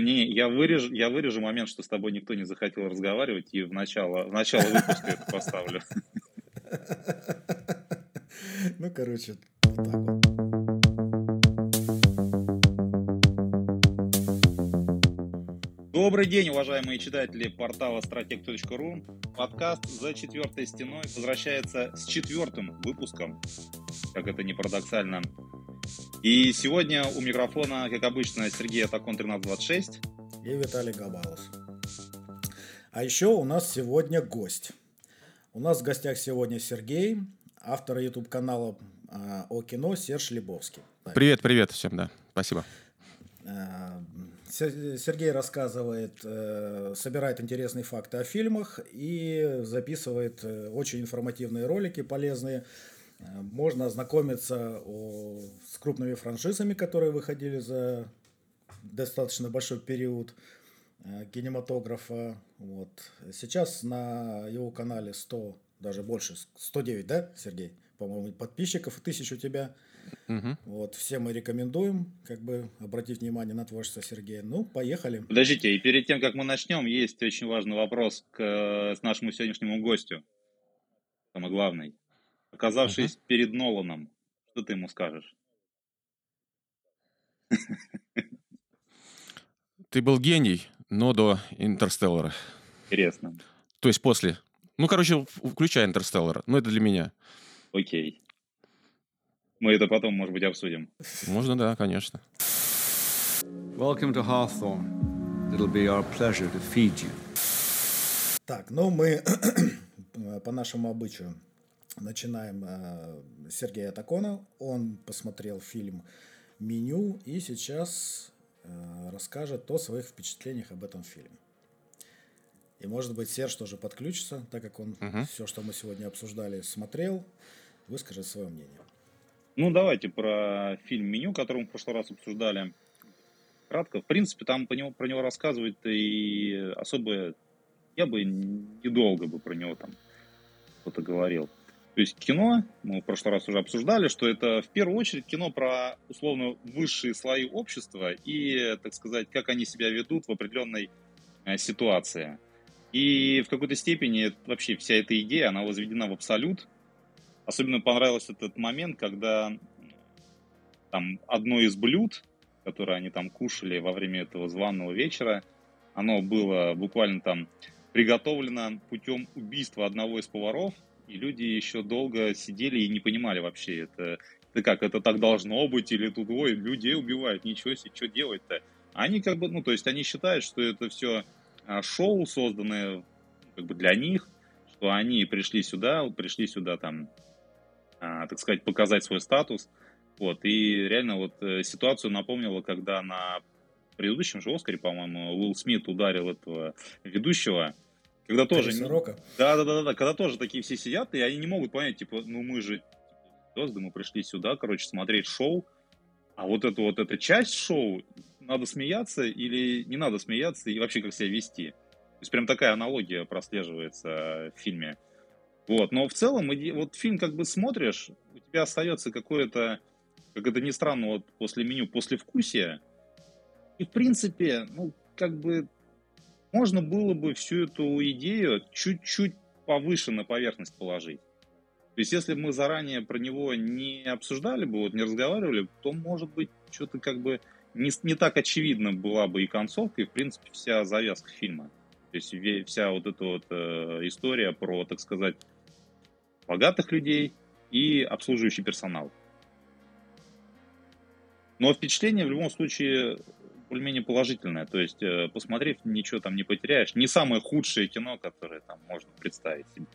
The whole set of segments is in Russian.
Не, я вырежу, я вырежу момент, что с тобой никто не захотел разговаривать, и в начало, в начало выпуска это поставлю. Ну, короче, вот так вот. Добрый день, уважаемые читатели портала стратег.ру. Подкаст «За четвертой стеной» возвращается с четвертым выпуском, как это не парадоксально. И сегодня у микрофона, как обычно, Сергей Атакон 1326. И Виталий Габалус. А еще у нас сегодня гость. У нас в гостях сегодня Сергей, автор YouTube-канала а, о кино Серж Лебовский. Привет, привет всем, да. Спасибо. А, Сергей рассказывает, э, собирает интересные факты о фильмах и записывает э, очень информативные ролики, полезные. Э, можно ознакомиться с крупными франшизами, которые выходили за достаточно большой период кинематографа. Вот. Сейчас на его канале 100, даже больше, 109, да, Сергей? По-моему, подписчиков, тысяч у тебя. Угу. Вот, всем мы рекомендуем, как бы, обратить внимание на творчество Сергея. Ну, поехали. Подождите, и перед тем, как мы начнем, есть очень важный вопрос к э, с нашему сегодняшнему гостю. Самый главный. Оказавшись угу. перед Ноланом, что ты ему скажешь? Ты был гений, но до Интерстеллара. Интересно. То есть после. Ну, короче, включая Интерстеллара. Ну, это для меня. Окей. Мы это потом, может быть, обсудим. Можно, да, конечно. Welcome to Hawthorne. It'll be our pleasure to feed you. Так, ну мы по нашему обычаю начинаем э, с Сергея Такона. Он посмотрел фильм «Меню» и сейчас э, расскажет о своих впечатлениях об этом фильме. И, может быть, Серж тоже подключится, так как он uh-huh. все, что мы сегодня обсуждали, смотрел, выскажет свое мнение. Ну, давайте про фильм «Меню», который мы в прошлый раз обсуждали. Кратко. В принципе, там по него, про него рассказывать и особо... Я бы недолго бы про него там что-то говорил. То есть кино, мы в прошлый раз уже обсуждали, что это в первую очередь кино про условно высшие слои общества и, так сказать, как они себя ведут в определенной э, ситуации. И в какой-то степени вообще вся эта идея, она возведена в абсолют, Особенно понравился этот момент, когда там одно из блюд, которое они там кушали во время этого званого вечера, оно было буквально там приготовлено путем убийства одного из поваров, и люди еще долго сидели и не понимали вообще, это, это как, это так должно быть, или тут, ой, людей убивают, ничего себе, что делать-то? Они как бы, ну, то есть они считают, что это все а, шоу, созданное как бы для них, что они пришли сюда, пришли сюда там а, так сказать, показать свой статус. Вот, и реально вот э, ситуацию напомнила, когда на предыдущем же Оскаре, по-моему, Уилл Смит ударил этого ведущего, когда тоже... Да, да, да, да, когда тоже такие все сидят, и они не могут понять, типа, ну мы же звезды, мы пришли сюда, короче, смотреть шоу, а вот эту вот эта часть шоу, надо смеяться или не надо смеяться, и вообще как себя вести. То есть прям такая аналогия прослеживается в фильме. Вот, но в целом, вот фильм как бы смотришь, у тебя остается какое-то, как это ни странно, вот после меню, после вкусия. И в принципе, ну, как бы можно было бы всю эту идею чуть-чуть повыше на поверхность положить. То есть, если бы мы заранее про него не обсуждали бы, вот не разговаривали, то, может быть, что-то как бы не, не так очевидно была бы и концовка, и, в принципе, вся завязка фильма. То есть, вся вот эта вот э, история про, так сказать, богатых людей и обслуживающий персонал. Но впечатление в любом случае более-менее положительное. То есть, э, посмотрев, ничего там не потеряешь. Не самое худшее кино, которое там можно представить себе.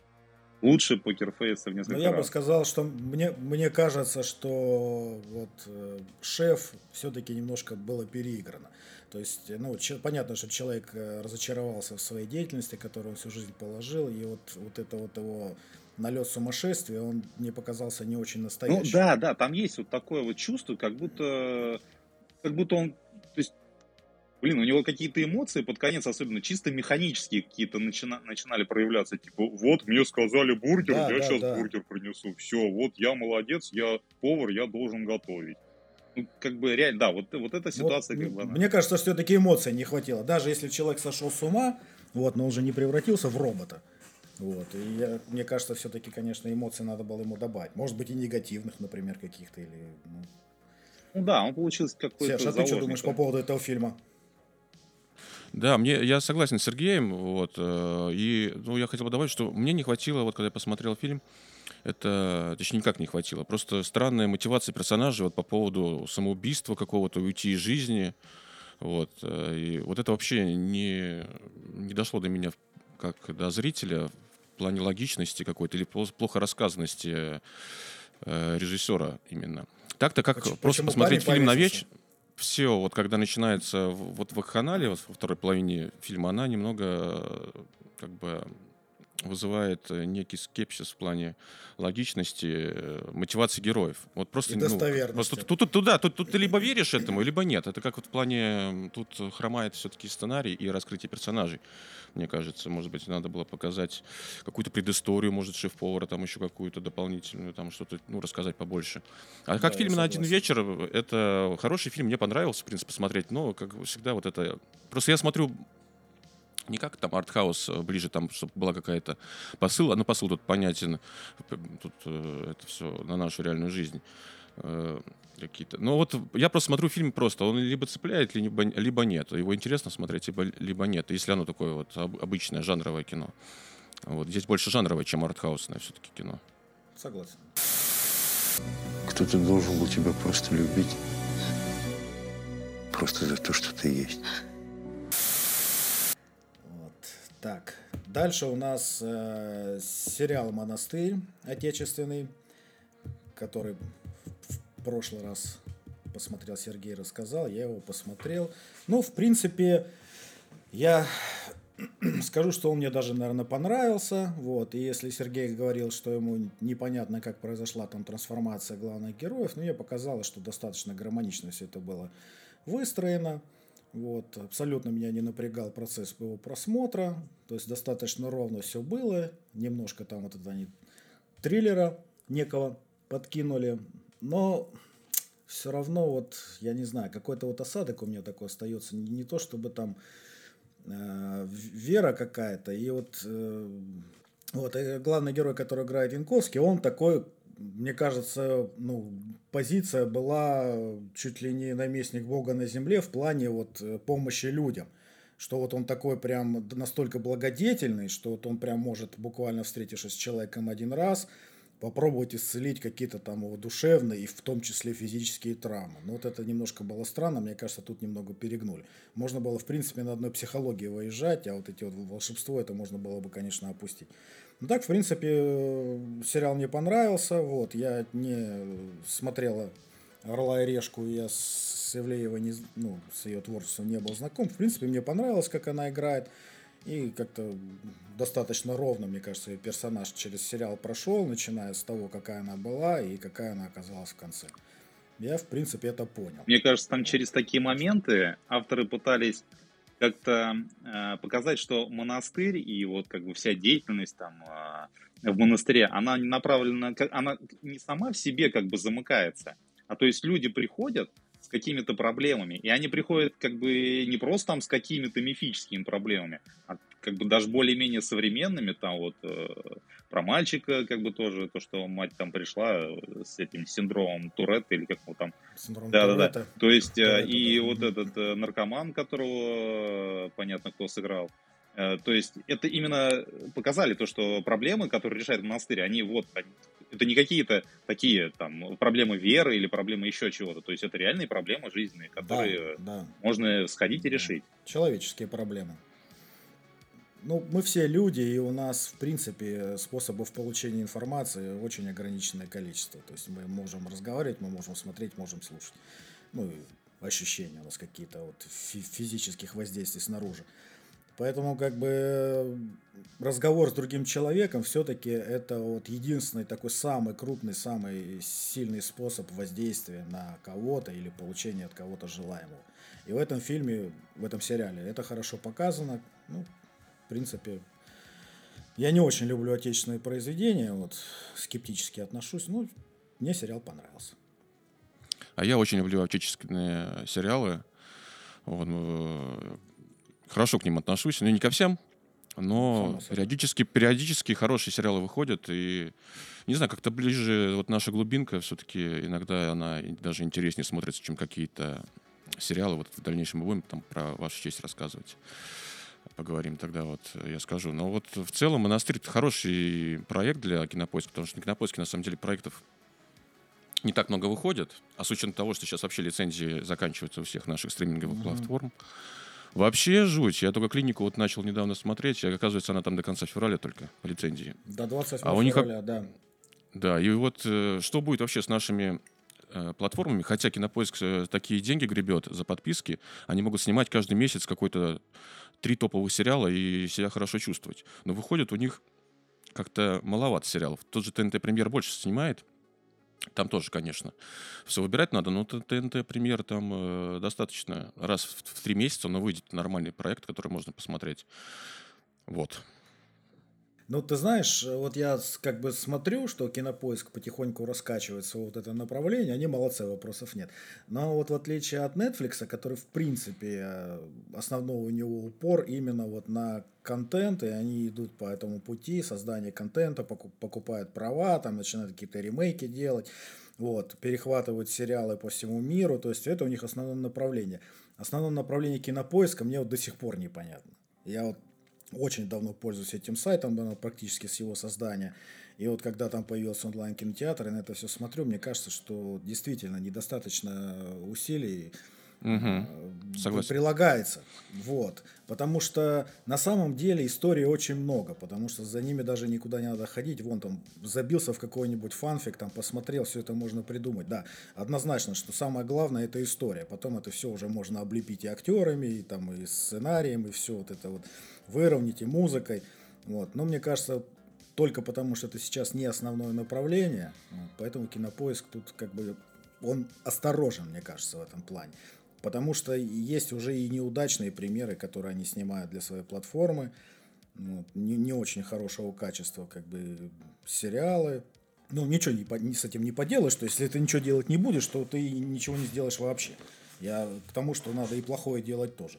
Лучше покерфейса в несколько Но я раз. бы сказал, что мне, мне кажется, что вот э, шеф все-таки немножко было переиграно. То есть, ну, че, понятно, что человек э, разочаровался в своей деятельности, которую он всю жизнь положил, и вот, вот это вот его налет сумасшествия, он мне показался не очень настоящим. Ну да, да, там есть вот такое вот чувство, как будто, как будто он, блин, у него какие-то эмоции под конец, особенно чисто механические какие-то начина, начинали проявляться, типа, вот мне сказали бургер, да, я да, сейчас да. бургер принесу, все, вот я молодец, я повар, я должен готовить. Ну, как бы реально, да, вот, вот эта ситуация вот, как бы... Она... Мне кажется, что все-таки эмоций не хватило. Даже если человек сошел с ума, вот, но он же не превратился в робота. Вот. И я, мне кажется, все-таки, конечно, эмоций надо было ему добавить. Может быть, и негативных, например, каких-то. Или, ну... ну да, он получился какой-то Серж, а ты что думаешь по поводу этого фильма? Да, мне, я согласен с Сергеем, вот, э, и, ну, я хотел бы добавить, что мне не хватило, вот, когда я посмотрел фильм, это, точнее, никак не хватило, просто странная мотивация персонажа вот по поводу самоубийства какого-то, уйти из жизни, вот, э, и вот это вообще не, не дошло до меня как до зрителя в плане логичности какой-то или плохо рассказанности э, режиссера именно. Так-то как почему, просто почему посмотреть фильм на вечер все, вот когда начинается вот в канале во второй половине фильма, она немного как бы вызывает э, некий скепсис в плане логичности, э, мотивации героев. Вот просто, ну, просто тут, тут, тут, да, тут, тут ты либо веришь этому, либо нет. Это как вот в плане тут хромает все-таки сценарий и раскрытие персонажей. Мне кажется, может быть, надо было показать какую-то предысторию, может, шеф-повара, там еще какую-то дополнительную, там что-то, ну, рассказать побольше. А как да, фильм на один вечер, это хороший фильм, мне понравился, в принципе, смотреть, но, как всегда, вот это... Просто я смотрю не как там артхаус э, ближе, там, чтобы была какая-то посыл, а ну посыл тут понятен, тут э, это все на нашу реальную жизнь э, какие-то. Но вот я просто смотрю фильм просто, он либо цепляет, либо, либо нет. Его интересно смотреть, либо, либо нет, если оно такое вот обычное жанровое кино. Вот здесь больше жанровое, чем артхаусное все-таки кино. Согласен. Кто-то должен был тебя просто любить. Просто за то, что ты есть. Так, дальше у нас э, сериал «Монастырь» отечественный, который в прошлый раз посмотрел Сергей, рассказал, я его посмотрел. Ну, в принципе, я скажу, что он мне даже, наверное, понравился. Вот. И если Сергей говорил, что ему непонятно, как произошла там трансформация главных героев, ну, мне показалось, что достаточно гармонично все это было выстроено. Вот, абсолютно меня не напрягал процесс его просмотра, то есть достаточно ровно все было, немножко там вот это они триллера некого подкинули, но все равно вот, я не знаю, какой-то вот осадок у меня такой остается, не, не то чтобы там э, вера какая-то, и вот, э, вот и главный герой, который играет Янковский, он такой мне кажется, ну, позиция была чуть ли не наместник Бога на земле в плане вот э, помощи людям. Что вот он такой прям настолько благодетельный, что вот он прям может, буквально встретившись с человеком один раз, попробовать исцелить какие-то там его душевные и в том числе физические травмы. Но вот это немножко было странно, мне кажется, тут немного перегнули. Можно было, в принципе, на одной психологии выезжать, а вот эти вот волшебство, это можно было бы, конечно, опустить. Ну так, в принципе, сериал мне понравился. Вот, я не смотрела «Орла и решку», я с Ивлеевой, не, ну, с ее творчеством не был знаком. В принципе, мне понравилось, как она играет. И как-то достаточно ровно, мне кажется, ее персонаж через сериал прошел, начиная с того, какая она была и какая она оказалась в конце. Я, в принципе, это понял. Мне кажется, там через такие моменты авторы пытались как-то э, показать, что монастырь и вот как бы вся деятельность там э, в монастыре, она направлена, она не сама в себе как бы замыкается, а то есть люди приходят с какими-то проблемами, и они приходят как бы не просто там с какими-то мифическими проблемами, а как бы даже более-менее современными, там вот э, про мальчика, как бы тоже, то, что мать там пришла с этим синдромом Туретта или как его там. Синдром да, Туретта. да, да. То есть, э, Туретта, и да. вот этот э, наркоман, которого, понятно, кто сыграл, э, то есть это именно показали то, что проблемы, которые решает монастырь, они вот, они, это не какие-то такие там проблемы веры или проблемы еще чего-то. То есть это реальные проблемы жизненные, которые да, да. можно сходить и решить. Человеческие проблемы. Ну, мы все люди, и у нас, в принципе, способов получения информации очень ограниченное количество. То есть мы можем разговаривать, мы можем смотреть, можем слушать. Ну, и ощущения у нас какие-то вот физических воздействий снаружи. Поэтому как бы разговор с другим человеком все-таки это вот единственный такой самый крупный, самый сильный способ воздействия на кого-то или получения от кого-то желаемого. И в этом фильме, в этом сериале это хорошо показано. Ну, в принципе, я не очень люблю отечественные произведения, вот скептически отношусь, но мне сериал понравился. А я очень люблю отечественные сериалы. Вот, э, хорошо к ним отношусь. Ну, не ко всем, но периодически, периодически хорошие сериалы выходят. И, не знаю, как-то ближе вот наша глубинка все-таки иногда она даже интереснее смотрится, чем какие-то сериалы. Вот в дальнейшем мы будем там про вашу честь рассказывать поговорим тогда, вот я скажу. Но вот в целом «Монастырь» — это хороший проект для Кинопоиска, потому что на Кинопоиске, на самом деле, проектов не так много выходит, а с учетом того, что сейчас вообще лицензии заканчиваются у всех наших стриминговых mm-hmm. платформ, Вообще жуть. Я только клинику вот начал недавно смотреть, и оказывается, она там до конца февраля только по лицензии. До 28 а у них февраля, да. Да, и вот э, что будет вообще с нашими э, платформами, хотя Кинопоиск э, такие деньги гребет за подписки, они могут снимать каждый месяц какой-то три топовых сериала и себя хорошо чувствовать. Но выходит у них как-то маловато сериалов. Тот же ТНТ Премьер больше снимает, там тоже, конечно, все выбирать надо, но ТНТ премьер там э, достаточно. Раз в, в три месяца, но выйдет нормальный проект, который можно посмотреть. Вот. Ну, ты знаешь, вот я как бы смотрю, что кинопоиск потихоньку раскачивается вот это направление, они молодцы, вопросов нет. Но вот в отличие от Netflix, который в принципе э, основной у него упор именно вот на контент, и они идут по этому пути создания контента, покупают права, там начинают какие-то ремейки делать, вот, перехватывают сериалы по всему миру, то есть это у них основное направление. Основное направление кинопоиска мне вот до сих пор непонятно. Я вот очень давно пользуюсь этим сайтом, да, практически с его создания. И вот когда там появился онлайн-кинотеатр, и на это все смотрю, мне кажется, что действительно недостаточно усилий Угу. Согласен. прилагается. Вот. Потому что на самом деле истории очень много, потому что за ними даже никуда не надо ходить. Вон там забился в какой-нибудь фанфик, там посмотрел, все это можно придумать. Да, однозначно, что самое главное это история. Потом это все уже можно облепить и актерами, и там и сценарием, и все вот это вот выровнять и музыкой. Вот. Но мне кажется, только потому, что это сейчас не основное направление, поэтому кинопоиск тут как бы он осторожен, мне кажется, в этом плане. Потому что есть уже и неудачные примеры, которые они снимают для своей платформы. Вот, не, не очень хорошего качества, как бы сериалы. Ну, ничего не, не, с этим не поделаешь. То есть, если ты ничего делать не будешь, то ты ничего не сделаешь вообще. Я к тому, что надо и плохое делать тоже.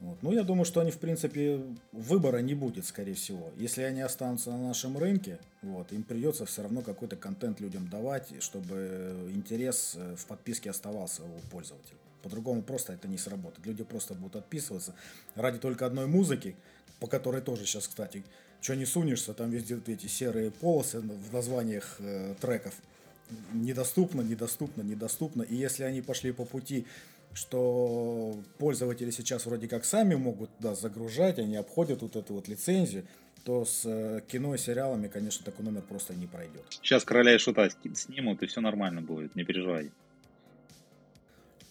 Вот. Ну, я думаю, что они, в принципе, выбора не будет, скорее всего. Если они останутся на нашем рынке, вот, им придется все равно какой-то контент людям давать, чтобы интерес э, в подписке оставался у пользователя. По-другому просто это не сработает. Люди просто будут отписываться ради только одной музыки, по которой тоже сейчас, кстати, что не сунешься, там везде эти серые полосы в названиях э, треков. Недоступно, недоступно, недоступно. И если они пошли по пути что пользователи сейчас вроде как сами могут да, загружать, они обходят вот эту вот лицензию, то с э, кино и сериалами, конечно, такой номер просто не пройдет. Сейчас короля и шута снимут, и все нормально будет, не переживай.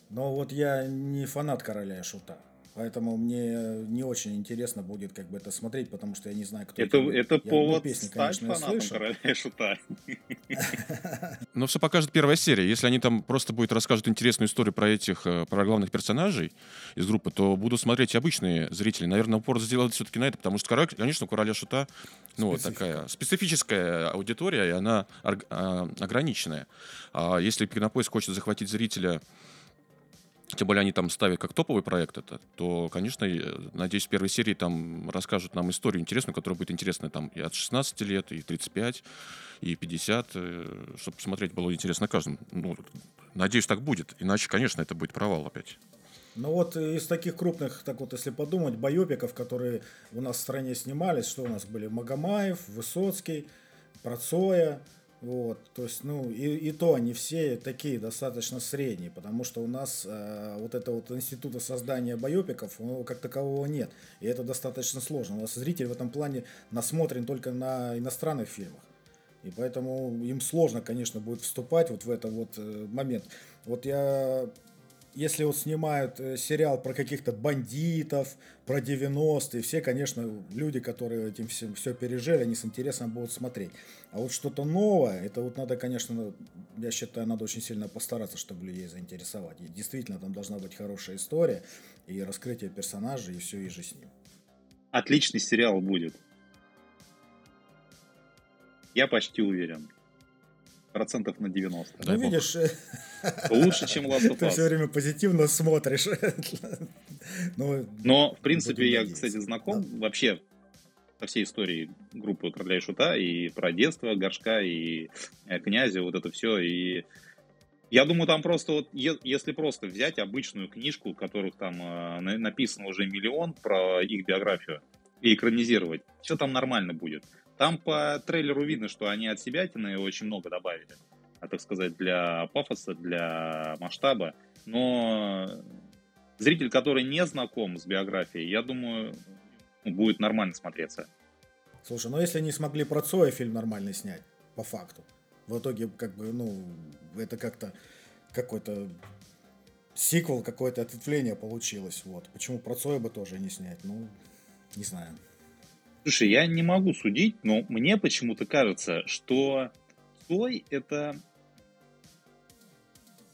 Но вот я не фанат короля и шута. Поэтому мне не очень интересно будет как бы это смотреть, потому что я не знаю, кто это. Это, это я повод песни, стать конечно, фанатом короля и шута. Но все покажет первая серия. Если они там просто будет расскажут интересную историю про этих, э, про главных персонажей из группы, то будут смотреть обычные зрители. Наверное, упор сделать все-таки на это, потому что, конечно, у короля шута ну, вот такая специфическая аудитория, и она а, ограниченная. А если Кинопоиск хочет захватить зрителя тем более они там ставят как топовый проект это, то, конечно, надеюсь, в первой серии там расскажут нам историю интересную, которая будет интересна там и от 16 лет, и 35, и 50, э, чтобы посмотреть было интересно каждому. Ну, надеюсь, так будет. Иначе, конечно, это будет провал опять. Ну вот из таких крупных, так вот если подумать, байопиков, которые у нас в стране снимались, что у нас были? Магомаев, Высоцкий, Процоя, вот, то есть, ну, и, и то они все такие достаточно средние, потому что у нас э, вот это вот института создания байопиков, ну, как такового нет. И это достаточно сложно. У нас зритель в этом плане насмотрен только на иностранных фильмах. И поэтому им сложно, конечно, будет вступать вот в этот вот э, момент. Вот я если вот снимают э, сериал про каких-то бандитов, про 90-е, все, конечно, люди, которые этим всем все пережили, они с интересом будут смотреть. А вот что-то новое, это вот надо, конечно, я считаю, надо очень сильно постараться, чтобы людей заинтересовать. И действительно, там должна быть хорошая история и раскрытие персонажей, и все, и же с ним. Отличный сериал будет. Я почти уверен. Процентов на 90. Ну, Дай видишь, э, Лучше, чем Last of ты все Us. время позитивно смотришь. Ну, Но, в принципе, я, надеяться. кстати, знаком вообще со всей историей группы «Короля и Шута» и про детство Горшка, и э, Князя, вот это все. И я думаю, там просто вот, если просто взять обычную книжку, которых там э, на- написано уже миллион про их биографию, и экранизировать, все там нормально будет. Там по трейлеру видно, что они от себя очень много добавили, а, так сказать, для пафоса, для масштаба. Но зритель, который не знаком с биографией, я думаю, ну, будет нормально смотреться. Слушай, ну если не смогли про Цоя фильм нормальный снять, по факту, в итоге, как бы, ну, это как-то какой-то сиквел, какое-то ответвление получилось. Вот. Почему про Цоя бы тоже не снять? Ну, не знаю. Слушай, я не могу судить, но мне почему-то кажется, что Цой это...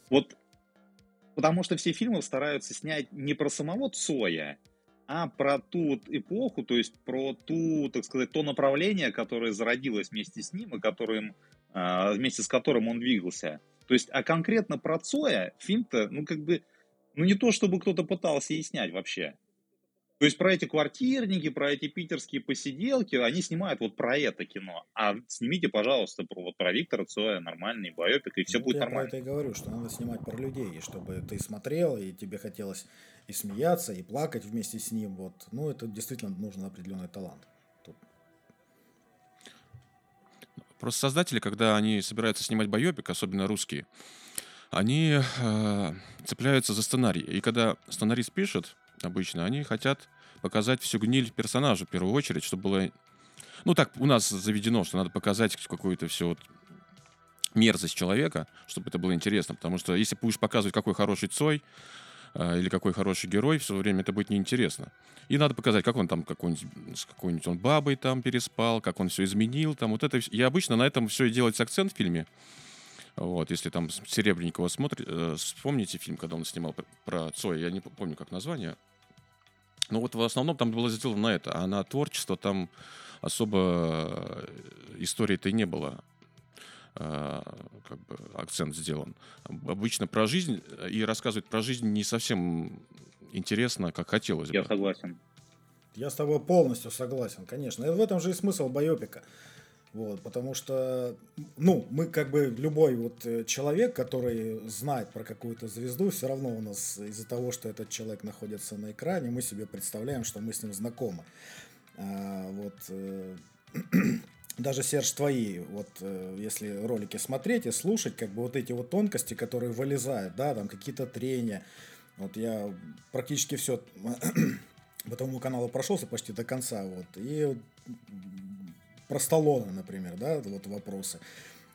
Вот потому что все фильмы стараются снять не про самого Цоя, а про ту эпоху, то есть про ту, так сказать, то направление, которое зародилось вместе с ним и которым, а, вместе с которым он двигался. То есть, а конкретно про Цоя фильм-то, ну, как бы, ну, не то, чтобы кто-то пытался и снять вообще. То есть про эти квартирники, про эти питерские посиделки, они снимают вот про это кино. А снимите, пожалуйста, про, вот про Виктора Цоя нормальный байопик, и все Вот будет я нормально. про это и говорю, что надо снимать про людей, и чтобы ты смотрел, и тебе хотелось и смеяться, и плакать вместе с ним. Вот. Ну, это действительно нужен определенный талант. Тут Просто создатели, когда они собираются снимать байопик, особенно русские, они э, цепляются за сценарий. И когда сценарист пишет, обычно, они хотят показать всю гниль персонажа в первую очередь, чтобы было... Ну, так у нас заведено, что надо показать какую-то всю вот мерзость человека, чтобы это было интересно. Потому что если будешь показывать, какой хороший Цой э, или какой хороший герой, все время это будет неинтересно. И надо показать, как он там какой-нибудь, с какой-нибудь он бабой там переспал, как он все изменил. Там, вот это, и обычно на этом все и делается акцент в фильме. Вот, если там Серебренникова смотрит, э, вспомните фильм, когда он снимал пр- про Цоя, я не помню, как название. Но вот в основном там было сделано на это, а на творчество там особо э, истории-то и не было. э, Как бы акцент сделан. Об- Обычно про жизнь э, и рассказывать про жизнь не совсем интересно, как хотелось бы. Я согласен. Я с тобой полностью согласен, конечно. И в этом же и смысл байопика. Вот, потому что, ну, мы как бы любой вот э, человек, который знает про какую-то звезду, все равно у нас из-за того, что этот человек находится на экране, мы себе представляем, что мы с ним знакомы. А, вот э, даже Серж твои, вот э, если ролики смотреть и слушать, как бы вот эти вот тонкости, которые вылезают, да, там какие-то трения. Вот я практически все по тому каналу прошелся почти до конца, вот, и про Сталлоне, например, да, вот вопросы.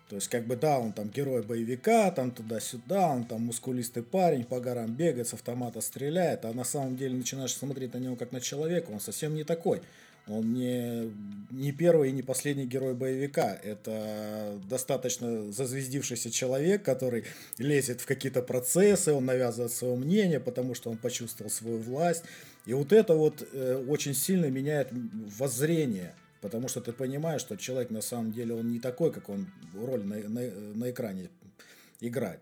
То есть, как бы, да, он там герой боевика, там туда-сюда, он там мускулистый парень, по горам бегает, с автомата стреляет, а на самом деле начинаешь смотреть на него как на человека, он совсем не такой. Он не, не первый и не последний герой боевика. Это достаточно зазвездившийся человек, который лезет в какие-то процессы, он навязывает свое мнение, потому что он почувствовал свою власть. И вот это вот э, очень сильно меняет воззрение. Потому что ты понимаешь, что человек на самом деле он не такой, как он роль на, на, на экране играет.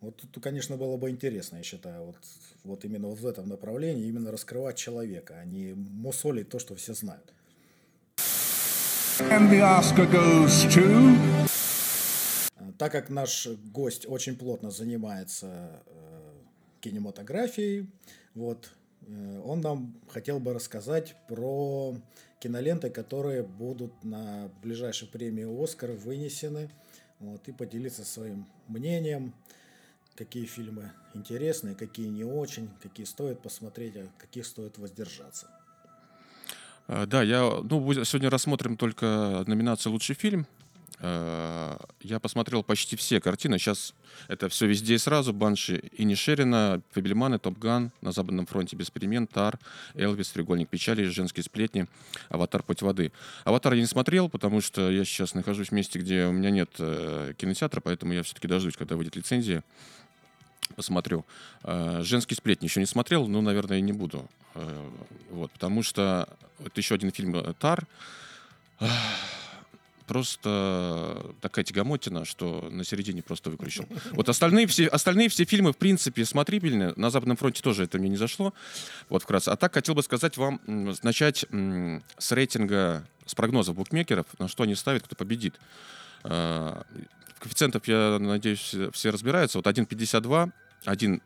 Вот тут, конечно, было бы интересно, я считаю, вот, вот именно вот в этом направлении, именно раскрывать человека, а не мусолить то, что все знают. And the Oscar goes to. Так как наш гость очень плотно занимается э, кинематографией, вот, э, он нам хотел бы рассказать про киноленты, которые будут на ближайшей премии «Оскар» вынесены, вот, и поделиться своим мнением, какие фильмы интересные, какие не очень, какие стоит посмотреть, а каких стоит воздержаться. Э, Да, я, ну, сегодня рассмотрим только номинацию «Лучший фильм». Э, Я посмотрел почти все картины. Сейчас это все везде и сразу. Банши и Нишерина, Фабельманы, Топган, На Западном фронте без перемен, Тар, Элвис, Треугольник печали, Женские сплетни, Аватар Путь воды. Аватар я не смотрел, потому что я сейчас нахожусь в месте, где у меня нет э, кинотеатра, поэтому я все-таки дождусь, когда выйдет лицензия. Посмотрю. Э, Женские сплетни еще не смотрел, но, наверное, и не буду. Вот, потому что это еще один фильм Тар. Просто такая тягомотина, что на середине просто выключил. Вот остальные все, остальные все фильмы, в принципе, смотрибельны. На Западном фронте тоже это мне не зашло. Вот вкратце. А так хотел бы сказать вам, начать с рейтинга, с прогнозов букмекеров, на что они ставят, кто победит. А, коэффициентов, я надеюсь, все разбираются. Вот 1,52, 1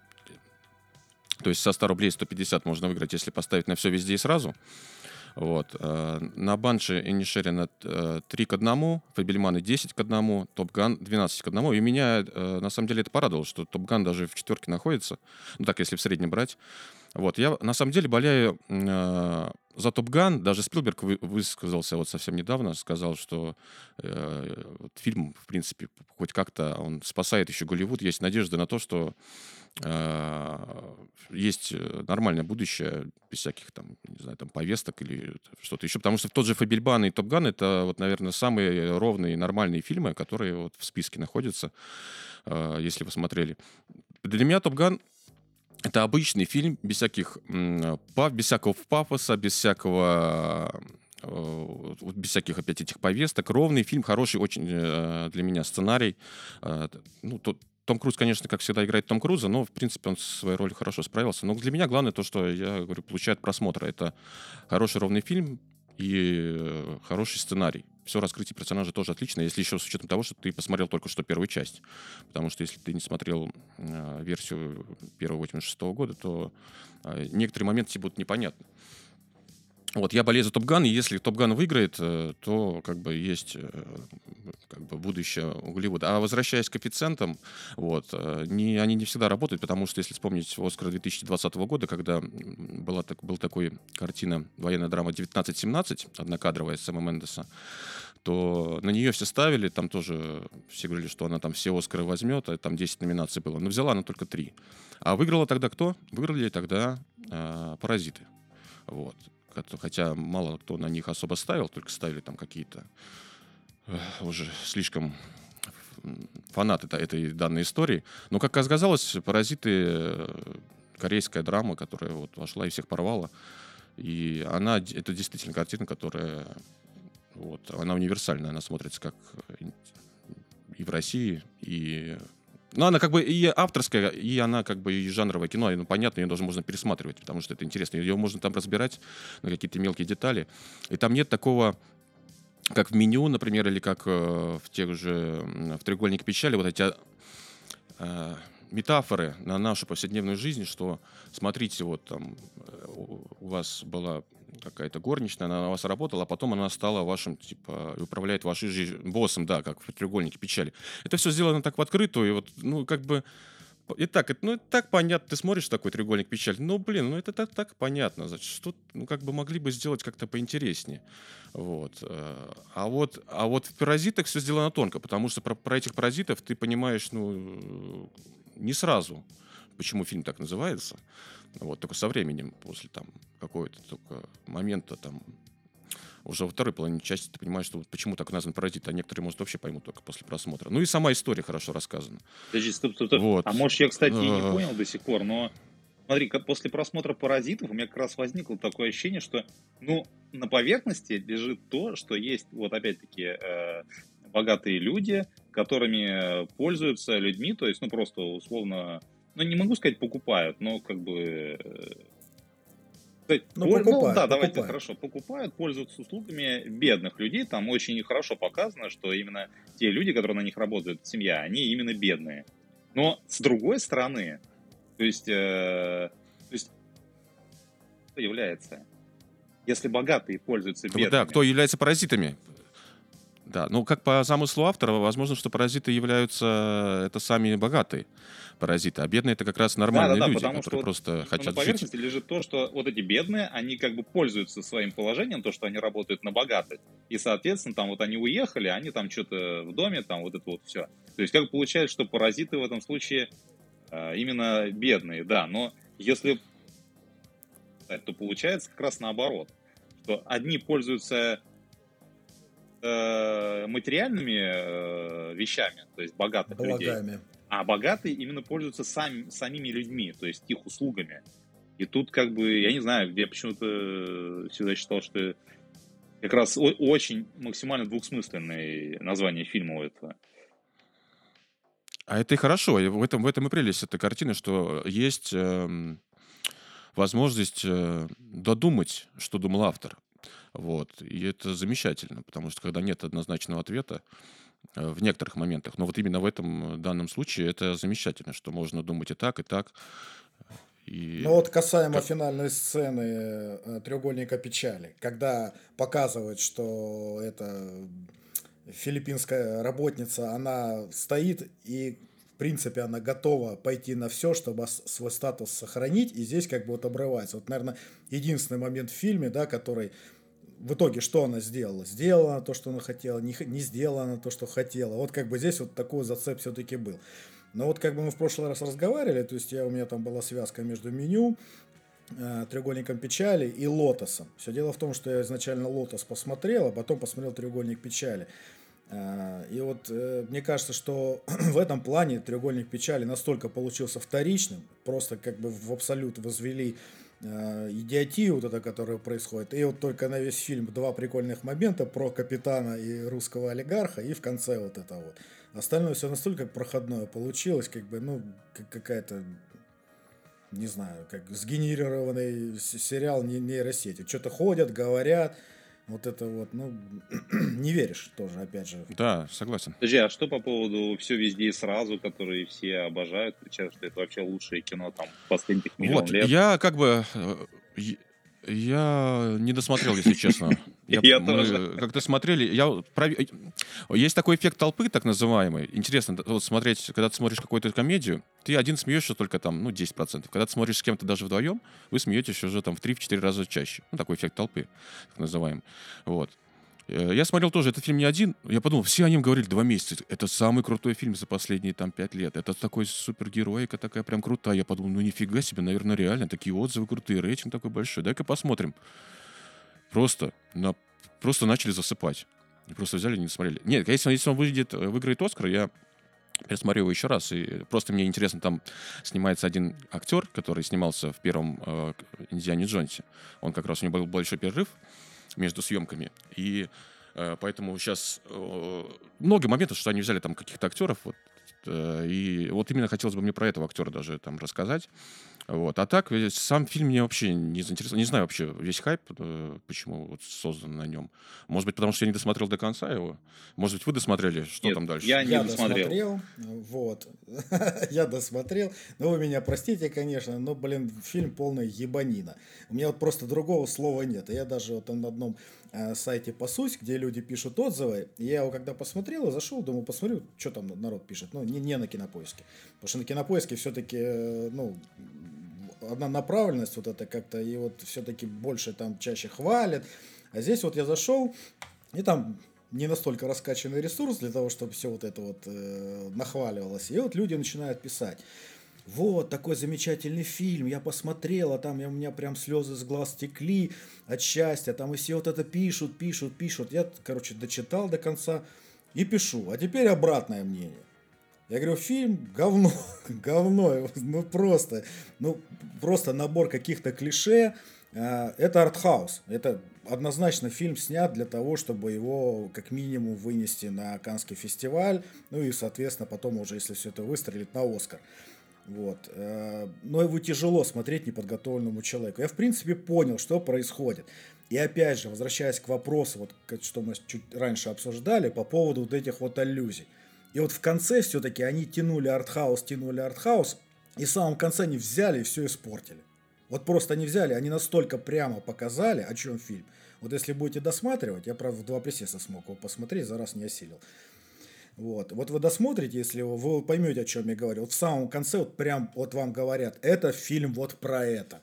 то есть со 100 рублей 150 можно выиграть, если поставить на все везде и сразу. Вот. Э, на Банши и Нишерина 3 к 1, Фабельманы 10 к 1, Топган 12 к 1. И меня, э, на самом деле, это порадовало, что Топган даже в четверке находится. Ну так, если в среднем брать. Вот. Я, на самом деле, болею э, за Топган. Даже Спилберг вы, высказался вот совсем недавно, сказал, что э, фильм, в принципе, хоть как-то он спасает еще Голливуд. Есть надежда на то, что есть э, нормальное будущее без всяких там, не знаю, там повесток или что-то еще. Потому что тот же Фабельбан и Топган это вот, наверное, самые ровные нормальные фильмы, которые вот в списке находятся, а, если вы смотрели. Для меня Топган это обычный фильм без всяких без всякого пафоса, без всякого э, без всяких опять этих повесток. Ровный фильм, хороший очень э, для меня сценарий. Ну, тут том Круз, конечно, как всегда, играет Том Круза, но, в принципе, он своей ролью хорошо справился. Но для меня главное то, что, я говорю, получает просмотр. Это хороший ровный фильм и э, хороший сценарий. Все раскрытие персонажа тоже отлично, если еще с учетом того, что ты посмотрел только что первую часть. Потому что если ты не смотрел э, версию первого 86 -го года, то э, некоторые моменты тебе будут непонятны. Вот, я болею за Топган, и если Топган выиграет, э, то как бы есть э, как бы будущее у Голливуда. А возвращаясь к коэффициентам, вот, э, не, они не всегда работают, потому что, если вспомнить Оскар 2020 года, когда была, так, был такой картина военная драма 1917, однокадровая Сэма Мендеса, то на нее все ставили, там тоже все говорили, что она там все Оскары возьмет, а там 10 номинаций было. Но взяла она только 3. А выиграла тогда кто? Выиграли тогда э, «Паразиты». Вот хотя мало кто на них особо ставил, только ставили там какие-то уже слишком фанаты этой данной истории. Но, как оказалось, «Паразиты» э, корейская драма, которая вот вошла и всех порвала. И она, это действительно картина, которая вот, она универсальная, она смотрится как и в России, и ну, она как бы и авторская, и она как бы и жанровое кино, и, ну, понятно, ее даже можно пересматривать, потому что это интересно. Ее можно там разбирать на какие-то мелкие детали. И там нет такого как в меню, например, или как э, в тех же в треугольнике печали, вот эти э, метафоры на нашу повседневную жизнь, что смотрите, вот там э, у вас была какая-то горничная, она на вас работала, а потом она стала вашим, типа, управляет вашей жизнью, боссом, да, как в треугольнике печали. Это все сделано так в открытую, и вот, ну, как бы, и так, ну, это так понятно, ты смотришь такой треугольник печали, ну, блин, ну, это так, так понятно, значит, что, ну, как бы могли бы сделать как-то поинтереснее, вот. Э, а вот, а вот в «Паразитах» все сделано тонко, потому что про, про этих паразитов ты понимаешь, ну, не сразу, почему фильм так называется, вот, только со временем, после там какого-то только момента там уже во второй половине части ты понимаешь, что вот почему так назван паразит, а некоторые, может, вообще поймут только после просмотра. Ну и сама история хорошо рассказана. Подожди, стоп, стоп, стоп. Вот. А может, я, кстати, и не понял до сих пор, но смотри, как после просмотра паразитов у меня как раз возникло такое ощущение, что, ну, на поверхности лежит то, что есть, вот опять-таки, э, богатые люди, которыми пользуются людьми, то есть, ну, просто условно ну, не могу сказать покупают, но как бы... Э, ну, Пол... покупают, ну, да, давайте покупают. хорошо, покупают, пользуются услугами бедных людей. Там очень хорошо показано, что именно те люди, которые на них работают, семья, они именно бедные. Но с другой стороны, то есть, э, то есть кто является? Если богатые пользуются бедными... Да, кто является паразитами? Да, ну как по замыслу автора, возможно, что паразиты являются это сами богатые паразиты, а бедные это как раз нормальные да, да, да, люди, которые что просто вот, хотят на поверхности жить. лежит то, что вот эти бедные, они как бы пользуются своим положением, то, что они работают на богатых, и, соответственно, там вот они уехали, они там что-то в доме, там вот это вот все. То есть как получается, что паразиты в этом случае э, именно бедные, да, но если то получается как раз наоборот, что одни пользуются э, материальными э, вещами, то есть богатых Благами. людей, а богатые именно пользуются сами, самими людьми, то есть их услугами. И тут как бы, я не знаю, я почему-то всегда считал, что Как раз очень максимально двухсмысленное название фильма у этого. А это и хорошо. И в этом, в этом и прелесть этой картины, что есть эм, возможность э, додумать, что думал автор. Вот. И это замечательно, потому что когда нет однозначного ответа э, в некоторых моментах, но вот именно в этом э, данном случае это замечательно, что можно думать и так, и так. И... Ну вот касаемо финальной сцены э, треугольника печали, когда показывают, что это филиппинская работница, она стоит и в принципе она готова пойти на все, чтобы свой статус сохранить, и здесь как бы вот обрывается. Вот, наверное, единственный момент в фильме, да, который в итоге что она сделала? Сделала то, что она хотела, не, не сделала она то, что хотела. Вот как бы здесь вот такой зацеп все-таки был. Но вот как бы мы в прошлый раз разговаривали, то есть я, у меня там была связка между меню, э, треугольником печали и лотосом. Все дело в том, что я изначально лотос посмотрел, а потом посмотрел треугольник печали. А, И вот э, мне кажется, что в этом плане треугольник печали настолько получился вторичным, просто как бы в абсолют возвели э, идиотию вот это, которая происходит. И вот только на весь фильм два прикольных момента про капитана и русского олигарха, и в конце вот это вот. Остальное все настолько проходное получилось, как бы, ну, как какая-то не знаю, как сгенерированный сериал не- нейросети. Что-то ходят, говорят, вот это вот, ну, не веришь тоже, опять же. Да, согласен. Подожди, а что по поводу «Все везде и сразу», которые все обожают, кричат, что это вообще лучшее кино там последних миллион Вот, лет? я как бы... Я не досмотрел, если честно. Я мы тоже. Как-то смотрели, я пров- есть такой эффект толпы, так называемый. Интересно, вот смотреть, когда ты смотришь какую-то комедию, ты один смеешься только там, ну, 10%. Когда ты смотришь с кем-то даже вдвоем, вы смеетесь уже там в 3-4 раза чаще. Ну, такой эффект толпы, так называемый. Вот. Э, Я смотрел тоже этот фильм не один. Я подумал, все о нем говорили два месяца. Это самый крутой фильм за последние там пять лет. Это такой супергероика такая прям крутая. Я подумал, ну нифига себе, наверное, реально. Такие отзывы крутые, рейтинг такой большой. Дай-ка посмотрим. Просто, на, просто начали засыпать. Просто взяли и не смотрели. Нет, если, если он выйдет, э, выиграет Оскар, я пересмотрю его еще раз. И просто мне интересно, там снимается один актер, который снимался в первом э, Индиане Джонсе. Он как раз, у него был большой перерыв между съемками. И э, поэтому сейчас э, много моментов, что они взяли там каких-то актеров. Вот, э, и вот именно хотелось бы мне про этого актера даже там рассказать. Вот. А так, э, сам фильм мне вообще не заинтересовал. Не знаю вообще весь хайп, э, почему вот создан на нем. Может быть, потому что я не досмотрел до конца его. Может быть, вы досмотрели? Что Нет, там дальше? я не Я досмотрел. досмотрел, вот, я досмотрел, ну вы меня простите, конечно, но, блин, фильм полная ебанина. У меня вот просто другого слова нет. Я даже вот на одном э, сайте пасусь, где люди пишут отзывы, и я его когда посмотрел, и зашел, думаю, посмотрю, что там народ пишет, ну, не, не на кинопоиске, потому что на кинопоиске все-таки, ну, одна направленность вот это как-то, и вот все-таки больше там чаще хвалят, а здесь вот я зашел, и там не настолько раскачанный ресурс для того, чтобы все вот это вот э, нахваливалось. И вот люди начинают писать. Вот, такой замечательный фильм, я посмотрел, а там у меня прям слезы с глаз текли от счастья, там и все вот это пишут, пишут, пишут. Я, короче, дочитал до конца и пишу. А теперь обратное мнение. Я говорю, фильм говно, говно, ну просто, ну просто набор каких-то клише. А, Это артхаус, это однозначно фильм снят для того, чтобы его как минимум вынести на Канский фестиваль, ну и, соответственно, потом уже, если все это выстрелит, на Оскар. Вот. э, Но его тяжело смотреть неподготовленному человеку. Я, в принципе, понял, что происходит. И опять же, возвращаясь к вопросу, вот, что мы чуть раньше обсуждали, по поводу вот этих вот аллюзий. И вот в конце все-таки они тянули артхаус, тянули артхаус, и в самом конце они взяли и все испортили. Вот просто они взяли, они настолько прямо показали, о чем фильм. Вот если будете досматривать, я, правда, в два присеста смог его посмотреть, за раз не осилил. Вот. вот вы досмотрите, если вы, вы поймете, о чем я говорю. Вот в самом конце вот прям вот вам говорят, это фильм вот про это.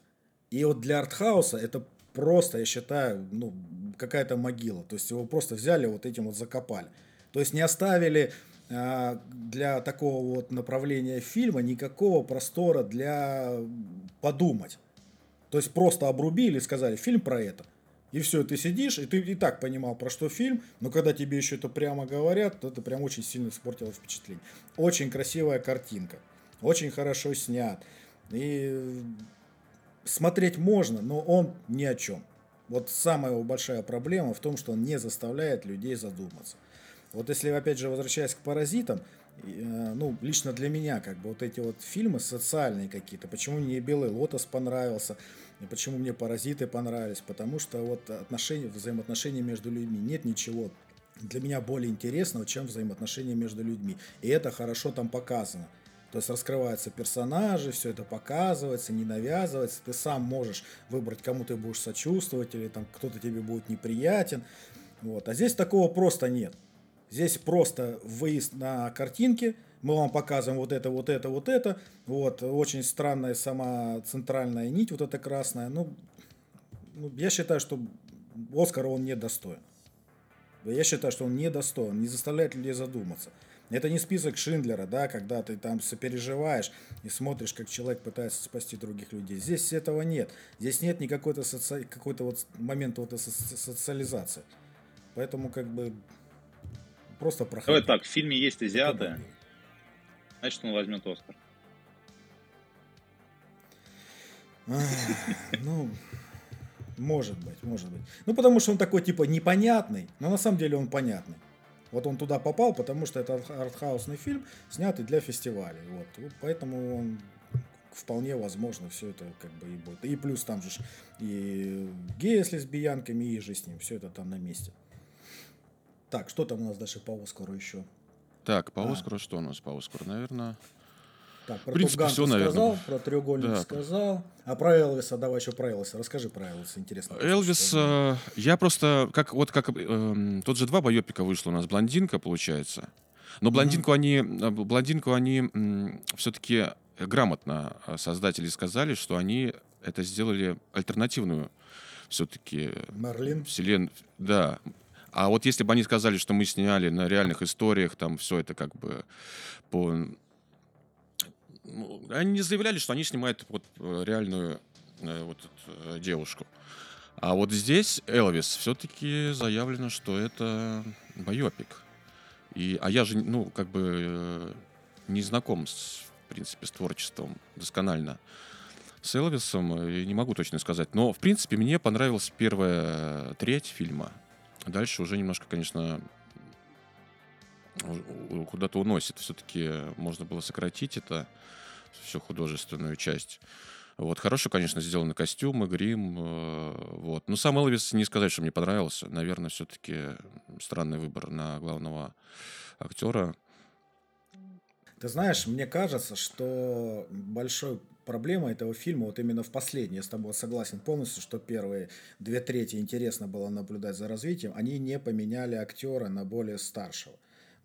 И вот для артхауса это просто, я считаю, ну, какая-то могила. То есть его просто взяли, вот этим вот закопали. То есть не оставили для такого вот направления фильма никакого простора для подумать. То есть просто обрубили и сказали, фильм про это. И все, ты сидишь, и ты и так понимал, про что фильм, но когда тебе еще это прямо говорят, то это прям очень сильно испортило впечатление. Очень красивая картинка, очень хорошо снят. И смотреть можно, но он ни о чем. Вот самая его большая проблема в том, что он не заставляет людей задуматься. Вот если, опять же, возвращаясь к паразитам, э, ну, лично для меня, как бы, вот эти вот фильмы социальные какие-то, почему мне «Белый лотос» понравился, и почему мне «Паразиты» понравились, потому что вот отношения, взаимоотношения между людьми, нет ничего для меня более интересного, чем взаимоотношения между людьми. И это хорошо там показано. То есть раскрываются персонажи, все это показывается, не навязывается. Ты сам можешь выбрать, кому ты будешь сочувствовать, или там кто-то тебе будет неприятен. Вот. А здесь такого просто нет. Здесь просто выезд на картинке, мы вам показываем вот это, вот это, вот это. Вот, очень странная сама центральная нить, вот эта красная. Ну, ну я считаю, что Оскара он не достоин. Я считаю, что он не достоин, не заставляет людей задуматься. Это не список Шиндлера, да, когда ты там сопереживаешь и смотришь, как человек пытается спасти других людей. Здесь этого нет. Здесь нет никакой-то соци... какой-то вот момента вот соци... социализации. Поэтому как бы просто проходи. Давай так, в фильме есть азиаты, значит он возьмет Оскар. Ну, может быть, может быть. Ну, потому что он такой, типа, непонятный, но на самом деле он понятный. Вот он туда попал, потому что это артхаусный фильм, снятый для фестиваля. Вот. вот поэтому он вполне возможно все это как бы и будет. И плюс там же и геи с лесбиянками, и же с ним. Все это там на месте. Так, что там у нас дальше по Оскару еще? Так, по а. Оскару что у нас по Оскару? Наверное, так, про в принципе, все, сказал, наверное. про треугольник да. сказал. А про Элвиса, давай еще про Элвиса. Расскажи про Элвиса, интересно. Элвис, э, я просто, как вот как э, тот же два байопика вышло у нас, блондинка, получается. Но блондинку mm-hmm. они, э, блондинку они э, все-таки грамотно э, создатели сказали, что они это сделали альтернативную все-таки Марлин. Вселен... Да. А вот если бы они сказали, что мы сняли на реальных историях, там все это как бы по ну, они заявляли, что они снимают вот э, реальную э, вот эту, девушку. А вот здесь Элвис все-таки заявлено, что это байопик. И, а я же, ну, как бы э, не знаком, с, в принципе, с творчеством досконально. С Элвисом не могу точно сказать. Но, в принципе, мне понравилась первая треть фильма. Дальше уже немножко, конечно, куда-то уносит. Все-таки можно было сократить это всю художественную часть. Вот, хорошо, конечно, сделаны костюмы, грим, э, вот. Но сам Элвис не сказать, что мне понравился. Наверное, все-таки странный выбор на главного актера. Ты знаешь, мне кажется, что большой проблема этого фильма вот именно в последней. Я с тобой согласен полностью, что первые две трети интересно было наблюдать за развитием. Они не поменяли актера на более старшего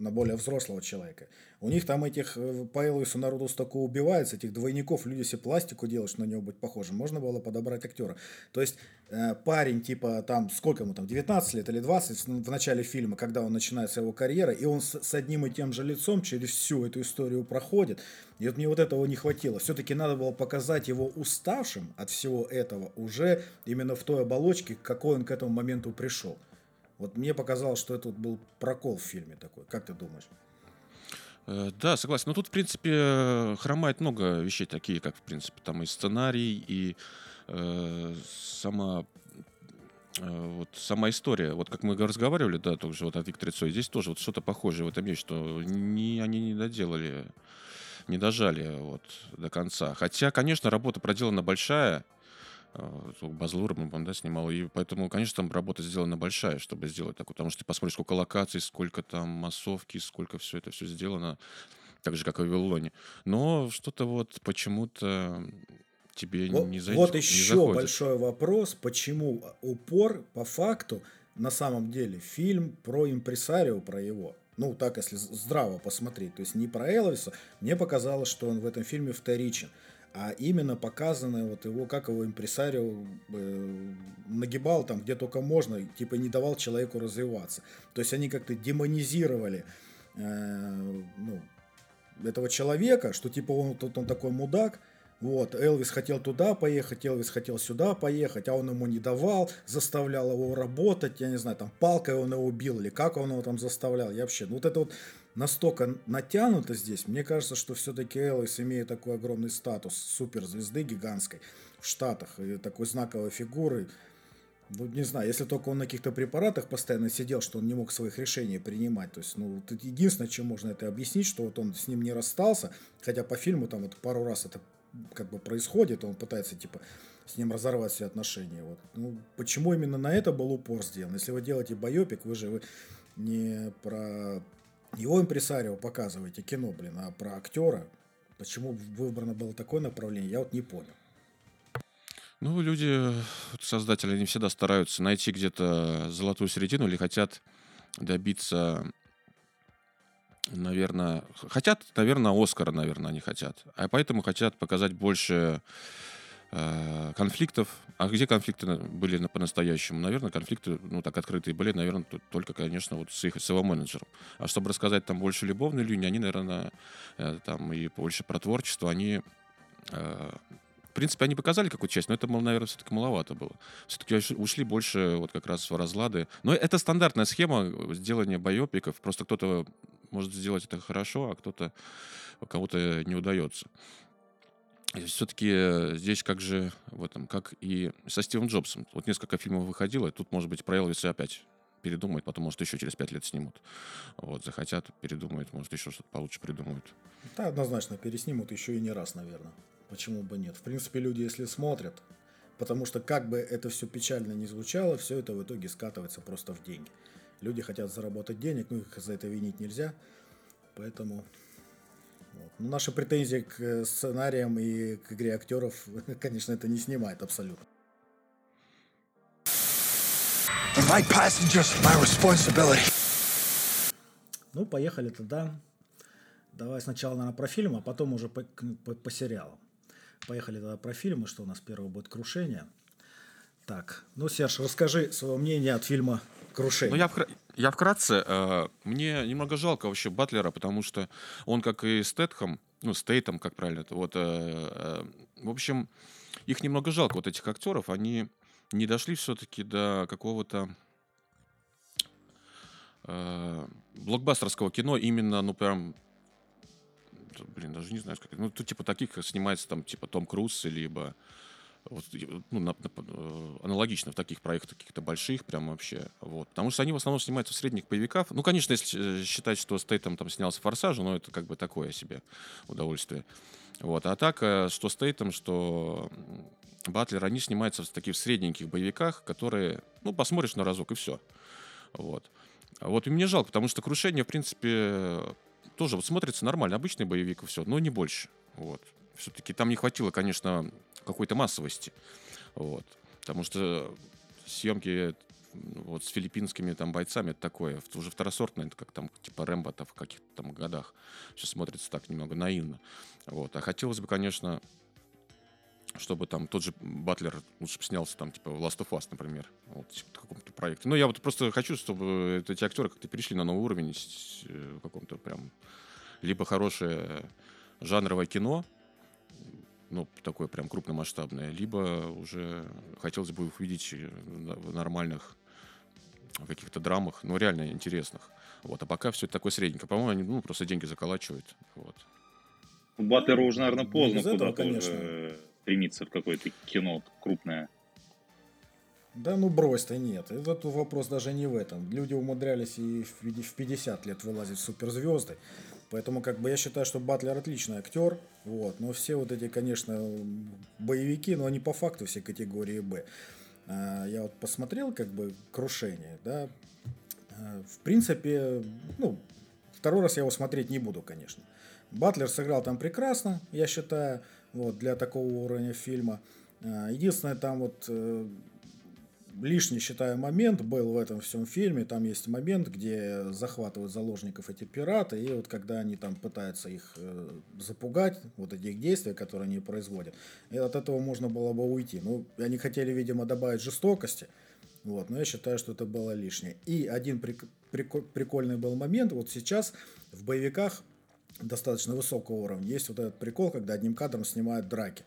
на более взрослого человека. У них там этих э, по Элвису народу столько убивается, этих двойников, люди себе пластику делают, что на него быть похожим. Можно было подобрать актера. То есть э, парень типа там, сколько ему там, 19 лет или 20 в начале фильма, когда он начинается его карьера, и он с, с одним и тем же лицом через всю эту историю проходит. И вот мне вот этого не хватило. Все-таки надо было показать его уставшим от всего этого уже именно в той оболочке, какой он к этому моменту пришел. Вот мне показалось, что это был прокол в фильме такой. Как ты думаешь? Э, да, согласен. Но ну, тут, в принципе, хромает много вещей, такие как, в принципе, там и сценарий, и э, сама э, вот сама история, вот как мы разговаривали, да, тоже вот от Виктора Цой, здесь тоже вот что-то похожее в этом есть, что не, они не доделали, не дожали вот до конца. Хотя, конечно, работа проделана большая, Э, Базлуром он да, снимал. И поэтому, конечно, там работа сделана большая, чтобы сделать такое. Потому что ты посмотришь, сколько локаций, сколько там массовки, сколько все это все сделано. Так же, как и в Вавилоне. Но что-то вот почему-то тебе вот, не зайдет. Вот еще заходит. большой вопрос, почему упор по факту на самом деле фильм про импресарио, про его. Ну, так, если здраво посмотреть. То есть не про Элвиса. Мне показалось, что он в этом фильме вторичен а именно показано вот его, как его импресарио э, нагибал там где только можно, типа не давал человеку развиваться. То есть они как-то демонизировали э, ну, этого человека, что типа он, тут он такой мудак, вот, Элвис хотел туда поехать, Элвис хотел сюда поехать, а он ему не давал, заставлял его работать, я не знаю, там палкой он его убил или как он его там заставлял, я вообще, ну вот это вот настолько натянуто здесь. Мне кажется, что все-таки Элвис имеет такой огромный статус суперзвезды гигантской в Штатах и такой знаковой фигуры. Ну, не знаю, если только он на каких-то препаратах постоянно сидел, что он не мог своих решений принимать. То есть, ну, тут единственное, чем можно это объяснить, что вот он с ним не расстался, хотя по фильму там вот пару раз это как бы происходит, он пытается, типа, с ним разорвать все отношения. Вот. Ну, почему именно на это был упор сделан? Если вы делаете байопик, вы же вы не про его импресарио показываете кино, блин, а про актера. Почему выбрано было такое направление, я вот не понял. Ну, люди, создатели, не всегда стараются найти где-то золотую середину или хотят добиться, наверное, хотят, наверное, Оскара, наверное, они хотят. А поэтому хотят показать больше конфликтов. А где конфликты были по-настоящему? Наверное, конфликты, ну, так открытые были, наверное, только, конечно, вот с, их, с его менеджером. А чтобы рассказать там больше любовной линии, они, наверное, э, там и больше про творчество, они э, в принципе, они показали какую-то часть, но это, наверное, все-таки маловато было. Все-таки ушли больше вот как раз в разлады. Но это стандартная схема сделания байопиков. Просто кто-то может сделать это хорошо, а кто-то кого-то не удается. Все-таки здесь как же в этом, как и со Стивом Джобсом. Вот несколько фильмов выходило, и тут, может быть, про Элвиса опять передумают, потом, может, еще через пять лет снимут. Вот, захотят, передумают, может, еще что-то получше придумают. Да, однозначно, переснимут еще и не раз, наверное. Почему бы нет? В принципе, люди, если смотрят, потому что как бы это все печально не звучало, все это в итоге скатывается просто в деньги. Люди хотят заработать денег, ну их за это винить нельзя, поэтому вот. Но наши претензии к сценариям и к игре актеров, конечно, это не снимает абсолютно. My passengers, my responsibility. Ну, поехали тогда. Давай сначала, наверное, про фильм, а потом уже по, по, по сериалам. Поехали тогда про фильмы, что у нас первое будет «Крушение». Так, ну, Серж, расскажи свое мнение от фильма «Крушение». Ну, я, вкра... я вкратце. Э, мне немного жалко вообще Батлера, потому что он, как и Стэтхэм, ну, Стейтом, как правильно это, вот, э, э, в общем, их немного жалко, вот этих актеров, они не дошли все-таки до какого-то блокбастерского кино именно, ну, прям блин, даже не знаю, как. Ну, тут типа таких снимается там типа Том Круз, либо вот, ну, на, на, э, аналогично в таких проектах каких-то больших, прям вообще. Вот. Потому что они в основном снимаются в средних боевиках. Ну, конечно, если э, считать, что Стейтом там снялся Форсаж, но это как бы такое себе удовольствие. Вот. А так, э, что Стейтом, что Батлер, они снимаются в таких средненьких боевиках, которые, ну, посмотришь на разок и все. Вот. Вот и мне жалко, потому что крушение, в принципе, тоже вот смотрится нормально, обычный боевик и все, но не больше. Вот. Все-таки там не хватило, конечно, какой-то массовости. Вот. Потому что съемки вот с филиппинскими там бойцами это такое, уже второсортное, это как там типа Рэмбо в каких-то там годах. Сейчас смотрится так немного наивно. Вот. А хотелось бы, конечно, чтобы там тот же Батлер лучше бы снялся там, типа, в Last of Us, например, вот, в каком-то проекте. Но я вот просто хочу, чтобы эти актеры как-то перешли на новый уровень э, в каком-то прям либо хорошее жанровое кино, ну, такое прям крупномасштабное, либо уже хотелось бы их видеть э, в нормальных каких-то драмах, ну, реально интересных. Вот, а пока все это такое средненькое. По-моему, они ну, просто деньги заколачивают. Вот. Батлеру уже, наверное, поздно куда-то уже стремиться в какое-то кино крупное. Да ну брось-то нет. Этот вопрос даже не в этом. Люди умудрялись и в 50 лет вылазить в суперзвезды. Поэтому как бы я считаю, что Батлер отличный актер. Вот. Но все вот эти, конечно, боевики, но они по факту все категории Б. А, я вот посмотрел как бы крушение, да. А, в принципе, ну, второй раз я его смотреть не буду, конечно. Батлер сыграл там прекрасно, я считаю вот, для такого уровня фильма. А, единственное, там вот э, лишний, считаю, момент был в этом всем фильме. Там есть момент, где захватывают заложников эти пираты, и вот когда они там пытаются их э, запугать, вот эти их действия, которые они производят, и от этого можно было бы уйти. Ну, они хотели, видимо, добавить жестокости, вот, но я считаю, что это было лишнее. И один прик- прикольный был момент, вот сейчас в боевиках достаточно высокого уровня. Есть вот этот прикол, когда одним кадром снимают драки.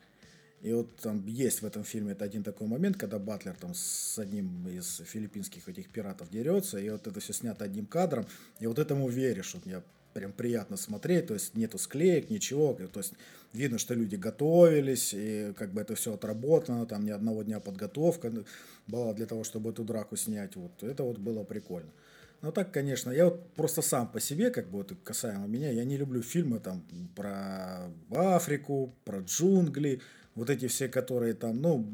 И вот там есть в этом фильме это один такой момент, когда Батлер там с одним из филиппинских этих пиратов дерется, и вот это все снято одним кадром, и вот этому веришь. Вот я прям приятно смотреть, то есть нету склеек, ничего, то есть видно, что люди готовились, и как бы это все отработано, там ни одного дня подготовка была для того, чтобы эту драку снять, вот это вот было прикольно. Но так, конечно, я вот просто сам по себе, как бы вот касаемо меня, я не люблю фильмы там про Африку, про джунгли, вот эти все, которые там, ну,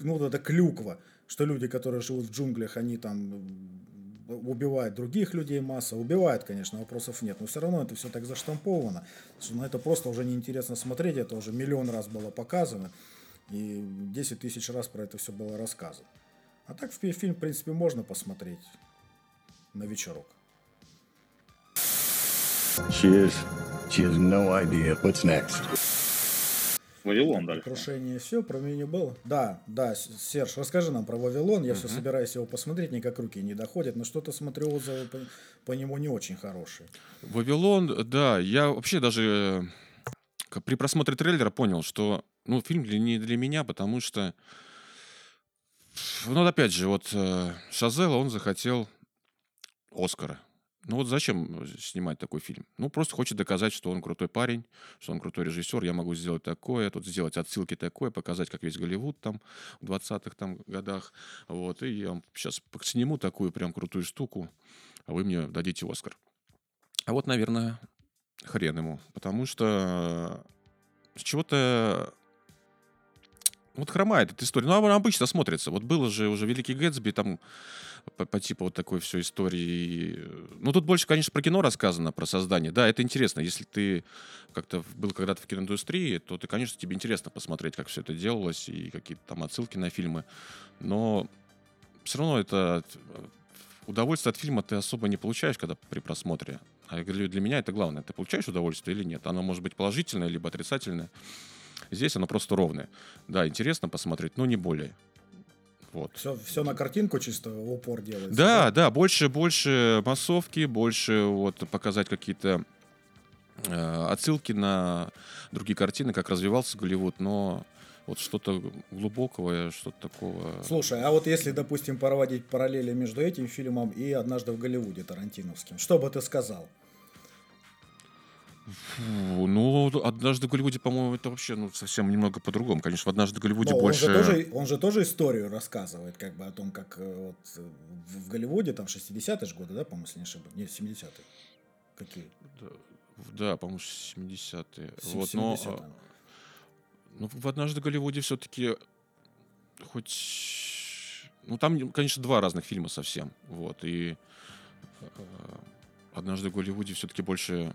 ну вот это клюква, что люди, которые живут в джунглях, они там убивает других людей масса, убивает, конечно, вопросов нет, но все равно это все так заштамповано, что на это просто уже неинтересно смотреть, это уже миллион раз было показано, и 10 тысяч раз про это все было рассказано. А так в фильм, в принципе, можно посмотреть на вечерок. She is. She has no idea what's next. Вавилон дальше. Крушение все, про меня было. Да, да, Серж, расскажи нам про Вавилон. Я все собираюсь его посмотреть, никак руки не доходят, но что-то смотрю отзывы по, по нему не очень хорошие. Вавилон, да, я вообще даже э, при просмотре трейлера понял, что ну, фильм для, не для меня, потому что ну, вот опять же, вот э, Шазела, он захотел Оскара. Ну вот зачем снимать такой фильм? Ну, просто хочет доказать, что он крутой парень, что он крутой режиссер, я могу сделать такое, тут сделать отсылки такое, показать, как весь Голливуд там в 20-х там годах. Вот, и я сейчас сниму такую прям крутую штуку, а вы мне дадите Оскар. А вот, наверное, хрен ему, потому что чего-то вот хромает эта история. Ну, обычно смотрится. Вот было же уже Великий Гэтсби, там по, по типу вот такой все истории. Ну, тут больше, конечно, про кино рассказано, про создание. Да, это интересно. Если ты как-то был когда-то в киноиндустрии, то ты, конечно, тебе интересно посмотреть, как все это делалось, и какие-то там отсылки на фильмы. Но все равно это удовольствие от фильма ты особо не получаешь, когда при просмотре. А я говорю, для меня это главное. Ты получаешь удовольствие или нет? Оно может быть положительное, либо отрицательное. Здесь оно просто ровное. Да, интересно посмотреть, но не более. Вот. Все, все на картинку чисто упор делается. Да, да, да, больше, больше массовки, больше вот показать какие-то э, отсылки на другие картины, как развивался Голливуд, но вот что-то глубокого, что-то такого. Слушай, а вот если, допустим, проводить параллели между этим фильмом и «Однажды в Голливуде» Тарантиновским, что бы ты сказал? Фу, ну, однажды в Голливуде, по-моему, это вообще ну, совсем немного по-другому. Конечно, в однажды в Голливуде Но больше. Он же, тоже, он же тоже историю рассказывает, как бы о том, как э, вот э, в Голливуде там 60-е же годы, да, по-моему, если не ошибаюсь. Нет, 70-е. Какие? Да, да по-моему, 70-е. Вот, но, а, ну, в однажды в Голливуде все-таки хоть. Ну, там, конечно, два разных фильма совсем. Вот. И э, однажды в Голливуде все-таки больше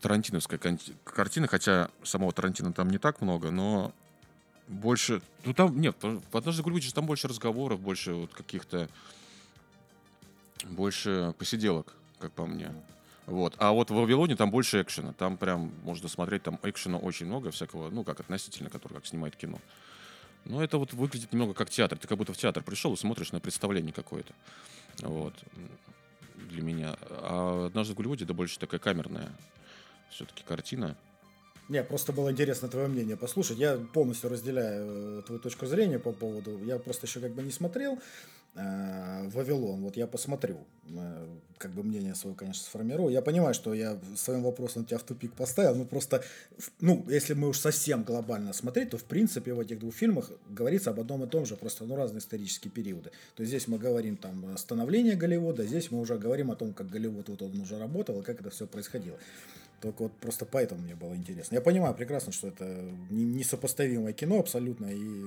тарантиновская картина, хотя самого Тарантино там не так много, но больше... Ну там, нет, в «Однажды Голливуде» там больше разговоров, больше вот каких-то... Больше посиделок, как по мне. Вот. А вот в «Вавилоне» там больше экшена. Там прям можно смотреть, там экшена очень много всякого, ну, как относительно, который как снимает кино. Но это вот выглядит немного как театр. Ты как будто в театр пришел и смотришь на представление какое-то. Вот для меня. А «Однажды в Голливуде» это больше такая камерная все-таки картина. Не, просто было интересно твое мнение послушать. Я полностью разделяю э, твою точку зрения по поводу... Я просто еще как бы не смотрел «Вавилон». Вот я посмотрю. Э, как бы мнение свое, конечно, сформирую. Я понимаю, что я своим вопросом тебя в тупик поставил. Ну, просто... Ну, если мы уж совсем глобально смотреть, то, в принципе, в этих двух фильмах говорится об одном и том же. Просто, ну, разные исторические периоды. То есть, здесь мы говорим там становление Голливуда, здесь мы уже говорим о том, как Голливуд вот он уже работал и как это все происходило. Только вот просто поэтому мне было интересно. Я понимаю прекрасно, что это несопоставимое кино абсолютно. И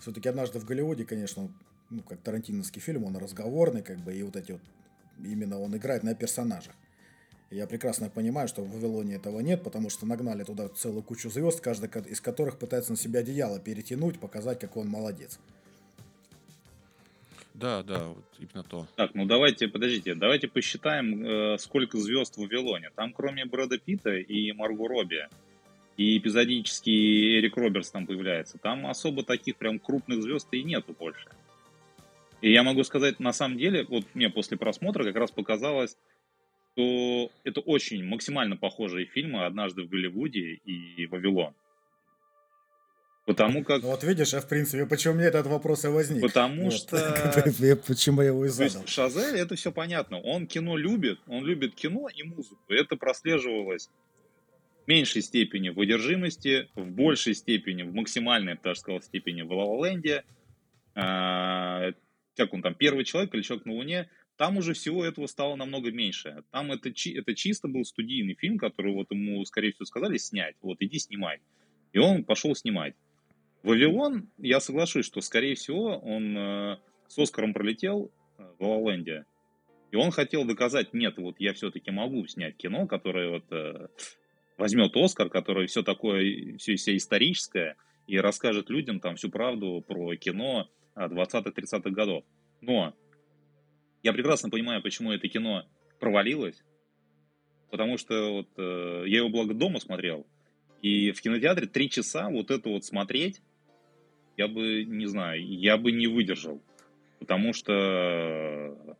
все-таки однажды в Голливуде, конечно, ну, как тарантиновский фильм, он разговорный, как бы, и вот эти вот, именно он играет на персонажах. И я прекрасно понимаю, что в Вавилоне этого нет, потому что нагнали туда целую кучу звезд, каждый из которых пытается на себя одеяло перетянуть, показать, какой он молодец. Да, да, вот именно то. Так, ну давайте, подождите, давайте посчитаем, э, сколько звезд в Вавилоне. Там кроме Брэда Питта и Марго Робби, и эпизодически Эрик Робертс там появляется, там особо таких прям крупных звезд и нету больше. И я могу сказать, на самом деле, вот мне после просмотра как раз показалось, что это очень максимально похожие фильмы «Однажды в Голливуде» и «Вавилон». Потому как... Вот видишь, а в принципе, почему мне этот вопрос и возник. Потому Вот. что... Почему я его и есть задал. Шазель, это все понятно. Он кино любит, он любит кино и музыку. Это прослеживалось в меньшей степени в одержимости, в большей степени, в максимальной, я бы даже сказал, степени в Ла-Ленде. Как он там, первый человек или человек на Луне. Там уже всего этого стало намного меньше. Там это, это чисто был студийный фильм, который вот ему, скорее всего, сказали снять. Вот, иди снимай. И он пошел снимать. Вавилон, я соглашусь, что, скорее всего, он э, с Оскаром пролетел э, в Ла-Ленде. И он хотел доказать, нет, вот я все-таки могу снять кино, которое вот э, возьмет Оскар, которое все такое, все, все историческое, и расскажет людям там всю правду про кино 20-30-х годов. Но я прекрасно понимаю, почему это кино провалилось, потому что вот э, я его благо дома смотрел, и в кинотеатре три часа вот это вот смотреть, я бы, не знаю, я бы не выдержал. Потому что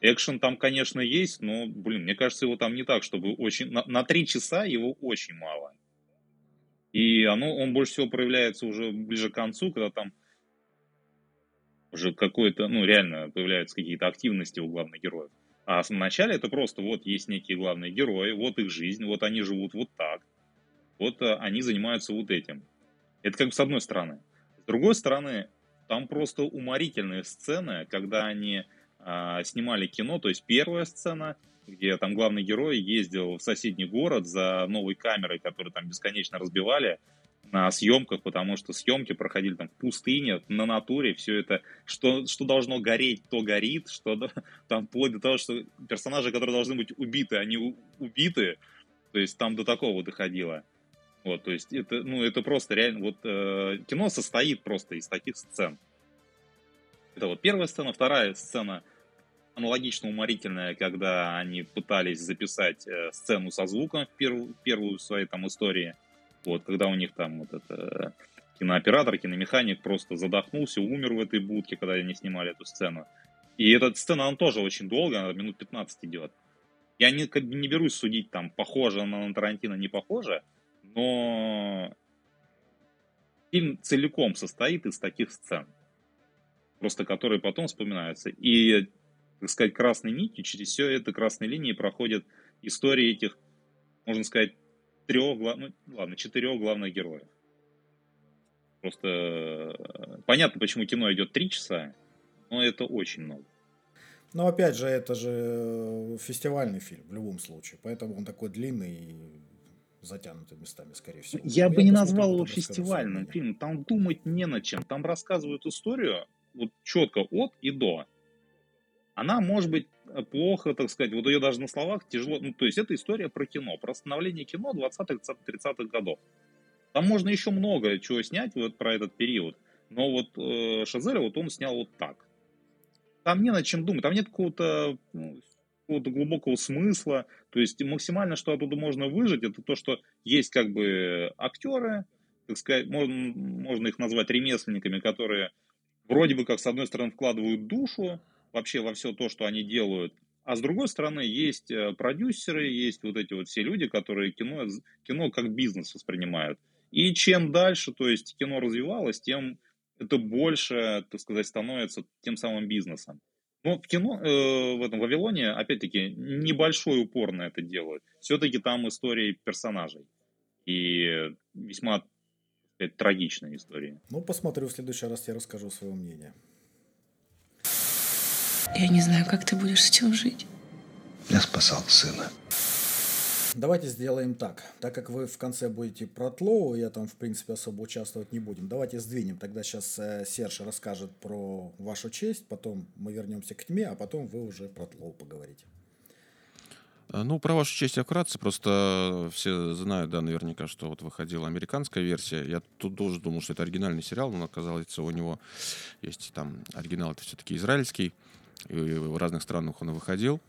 экшен там, конечно, есть, но, блин, мне кажется, его там не так, чтобы очень... На три часа его очень мало. И оно, он больше всего проявляется уже ближе к концу, когда там уже какой-то, ну, реально появляются какие-то активности у главных героев. А в начале это просто вот есть некие главные герои, вот их жизнь, вот они живут вот так, вот а, они занимаются вот этим. Это как бы с одной стороны. С другой стороны, там просто уморительные сцены, когда они а, снимали кино, то есть первая сцена, где там главный герой ездил в соседний город за новой камерой, которую там бесконечно разбивали на съемках, потому что съемки проходили там в пустыне, на натуре, все это, что, что должно гореть, то горит, что там вплоть до того, что персонажи, которые должны быть убиты, они убиты, то есть там до такого доходило. Вот, то есть это, ну, это просто реально, вот э, кино состоит просто из таких сцен. Это вот первая сцена, вторая сцена аналогично уморительная, когда они пытались записать э, сцену со звуком в первую, первую в своей там истории. Вот, когда у них там вот это э, кинооператор, киномеханик просто задохнулся, умер в этой будке, когда они снимали эту сцену. И эта сцена, она тоже очень долго, она минут 15 идет. Я не, не берусь судить, там, похоже она на Тарантино, не похоже, но фильм целиком состоит из таких сцен, просто которые потом вспоминаются. И, так сказать, красной нитью через все это красной линии проходят истории этих, можно сказать, трех, ну ладно, четырех главных героев. Просто э, понятно, почему кино идет три часа, но это очень много. Но опять же, это же э, фестивальный фильм в любом случае, поэтому он такой длинный и затянутый местами, скорее всего. Я Ну, бы не назвал его фестивальным фильмом. Там думать не над чем. Там рассказывают историю вот четко от и до. Она может быть э, плохо, так сказать, вот ее даже на словах тяжело. Ну, то есть это история про кино, про становление кино 20-х, 30-х годов. Там можно еще много чего снять вот про этот период. Но вот э, Шазеля, вот он снял вот так. Там не над чем думать, там нет какого-то ну, какого-то глубокого смысла. То есть максимально, что оттуда можно выжить, это то, что есть как бы актеры, так сказать, можно, можно их назвать ремесленниками, которые вроде бы как с одной стороны вкладывают душу вообще во все то, что они делают, а с другой стороны есть э, продюсеры, есть вот эти вот все люди, которые кино, кино как бизнес воспринимают. И чем дальше, то есть кино развивалось, тем это больше, так сказать, становится тем самым бизнесом. Но в кино, э, в этом Вавилоне, опять-таки, небольшой упор на это делают. Все-таки там истории персонажей. И весьма сказать, трагичные истории. Ну, посмотрю, в следующий раз я расскажу свое мнение. Я не знаю, как ты будешь с этим жить. Я спасал сына. Давайте сделаем так. Так как вы в конце будете про Тлоу, я там, в принципе, особо участвовать не будем. Давайте сдвинем. Тогда сейчас э, Серж расскажет про вашу честь, потом мы вернемся к тьме, а потом вы уже про Тлоу поговорите. А, Ну, про вашу честь я вкратце, просто все знают, да, наверняка, что вот выходила американская версия. Я тут тоже думал, что это оригинальный сериал, но оказалось, у него есть там оригинал, это все-таки израильский, и в разных странах он выходил.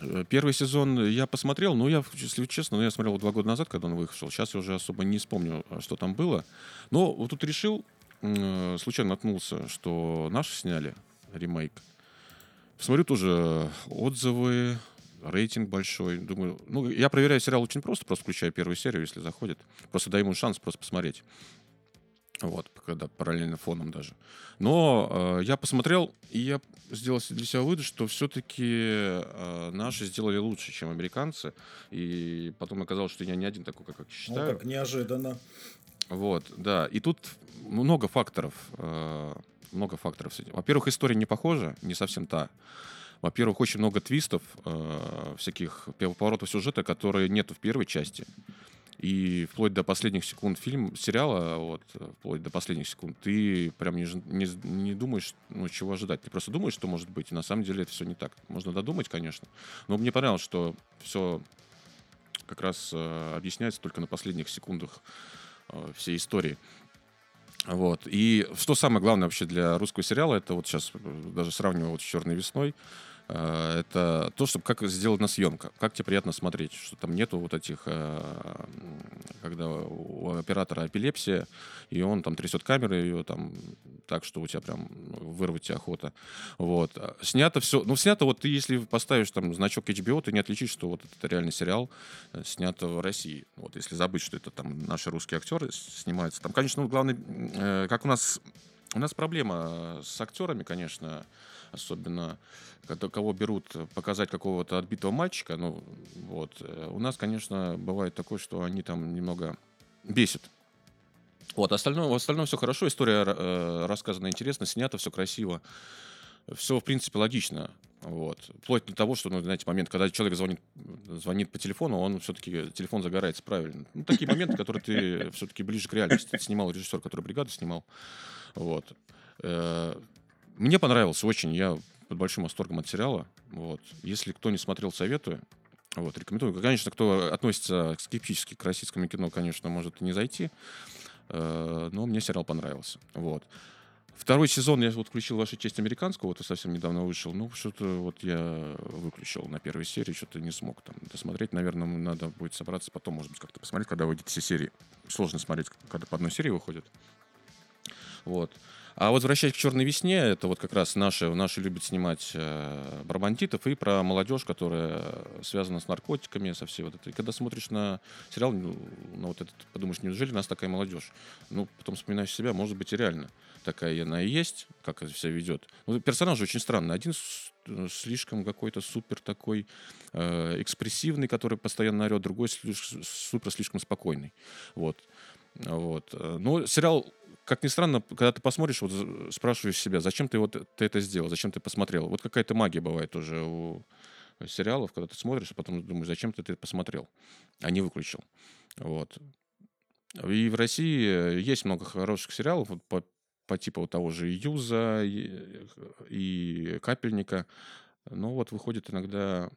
Э, Первый сезон я посмотрел, но я, если честно, ну, я смотрел два года назад, когда он вышел. Сейчас я уже особо не вспомню, а, что там было. Но вот тут решил, э, случайно наткнулся, что наши сняли ремейк. Смотрю тоже отзывы, рейтинг большой. Думаю, ну, я проверяю сериал очень просто, просто включаю первую серию, если заходит. Просто даю ему шанс просто посмотреть. Вот, когда параллельно фоном даже. Но э, я посмотрел, и я сделал для себя вывод, что все-таки э, наши сделали лучше, чем американцы. И потом оказалось, что я не один такой, как я считаю. Ну, так неожиданно. Вот, да. И тут много факторов. Э, много факторов. Во-первых, история не похожа, не совсем та. Во-первых, очень много твистов, э, всяких поворотов сюжета, которые нету в первой части. И вплоть до последних секунд фильм, сериала, вот, вплоть до последних секунд, ты прям не, не, не думаешь, ну, чего ожидать. Ты просто думаешь, что может быть, и на самом деле это все не так. Можно додумать, конечно. Но мне понравилось, что все как раз э, объясняется только на последних секундах э, всей истории. Вот. И что самое главное вообще для русского сериала, это вот сейчас э, даже сравниваю вот с «Черной весной», это то, чтобы как сделана съемка, как тебе приятно смотреть, что там нету вот этих, э, когда у оператора эпилепсия, и он там трясет камеры ее там так, что у тебя прям вырвать тебе охота. Вот. Снято все, ну снято вот ты, если поставишь там значок HBO, ты не отличишь, что вот это реальный сериал, э, снято в России. Вот если забыть, что это там наши русские актеры снимаются. Там, конечно, ну, главный, как у нас, у нас проблема с актерами, конечно, особенно кого берут показать какого-то отбитого мальчика, ну, вот, э, у нас, конечно, бывает такое, что они там немного бесят. Вот, остальное, в остальном все хорошо, история э, рассказана интересно, снято все красиво, все, в принципе, логично. Вот. Вплоть до того, что, ну, знаете, момент, когда человек звонит, звонит по телефону, он все-таки, телефон загорается правильно. Ну, такие моменты, которые ты все-таки ближе к реальности. Снимал режиссер, который бригаду снимал. Вот. Мне понравился очень. Я под большим восторгом от сериала. Вот. Если кто не смотрел, советую. Вот, рекомендую. Конечно, кто относится скептически к российскому кино, конечно, может не зайти. Э, но мне сериал понравился. Вот. Второй сезон я вот включил «Ваша честь» американского, вот совсем недавно вышел. Ну, что-то вот я выключил на первой серии, что-то не смог там досмотреть. Наверное, надо будет собраться потом, может быть, как-то посмотреть, когда выйдет все серии. Сложно смотреть, когда по одной серии выходит. Вот. А вот возвращаясь к «Черной весне», это вот как раз наши, наши любят снимать э, про бандитов и про молодежь, которая связана с наркотиками, со всей вот этой. И когда смотришь на сериал, ну, на вот этот, подумаешь, неужели у нас такая молодежь? Ну, потом вспоминаешь себя, может быть, и реально такая она и есть, как это все ведет. Ну, персонаж очень странный. Один слишком какой-то супер такой э, экспрессивный, который постоянно орет, другой супер слишком спокойный. Вот. Вот. Но сериал как ни странно, когда ты посмотришь, вот спрашиваешь себя, зачем ты вот ты это сделал, зачем ты посмотрел. Вот какая-то магия бывает уже у сериалов, когда ты смотришь, а потом думаешь, зачем ты это посмотрел, а не выключил. Вот. И в России есть много хороших сериалов вот по, по типу вот того же Юза и, и Капельника. Но вот выходит иногда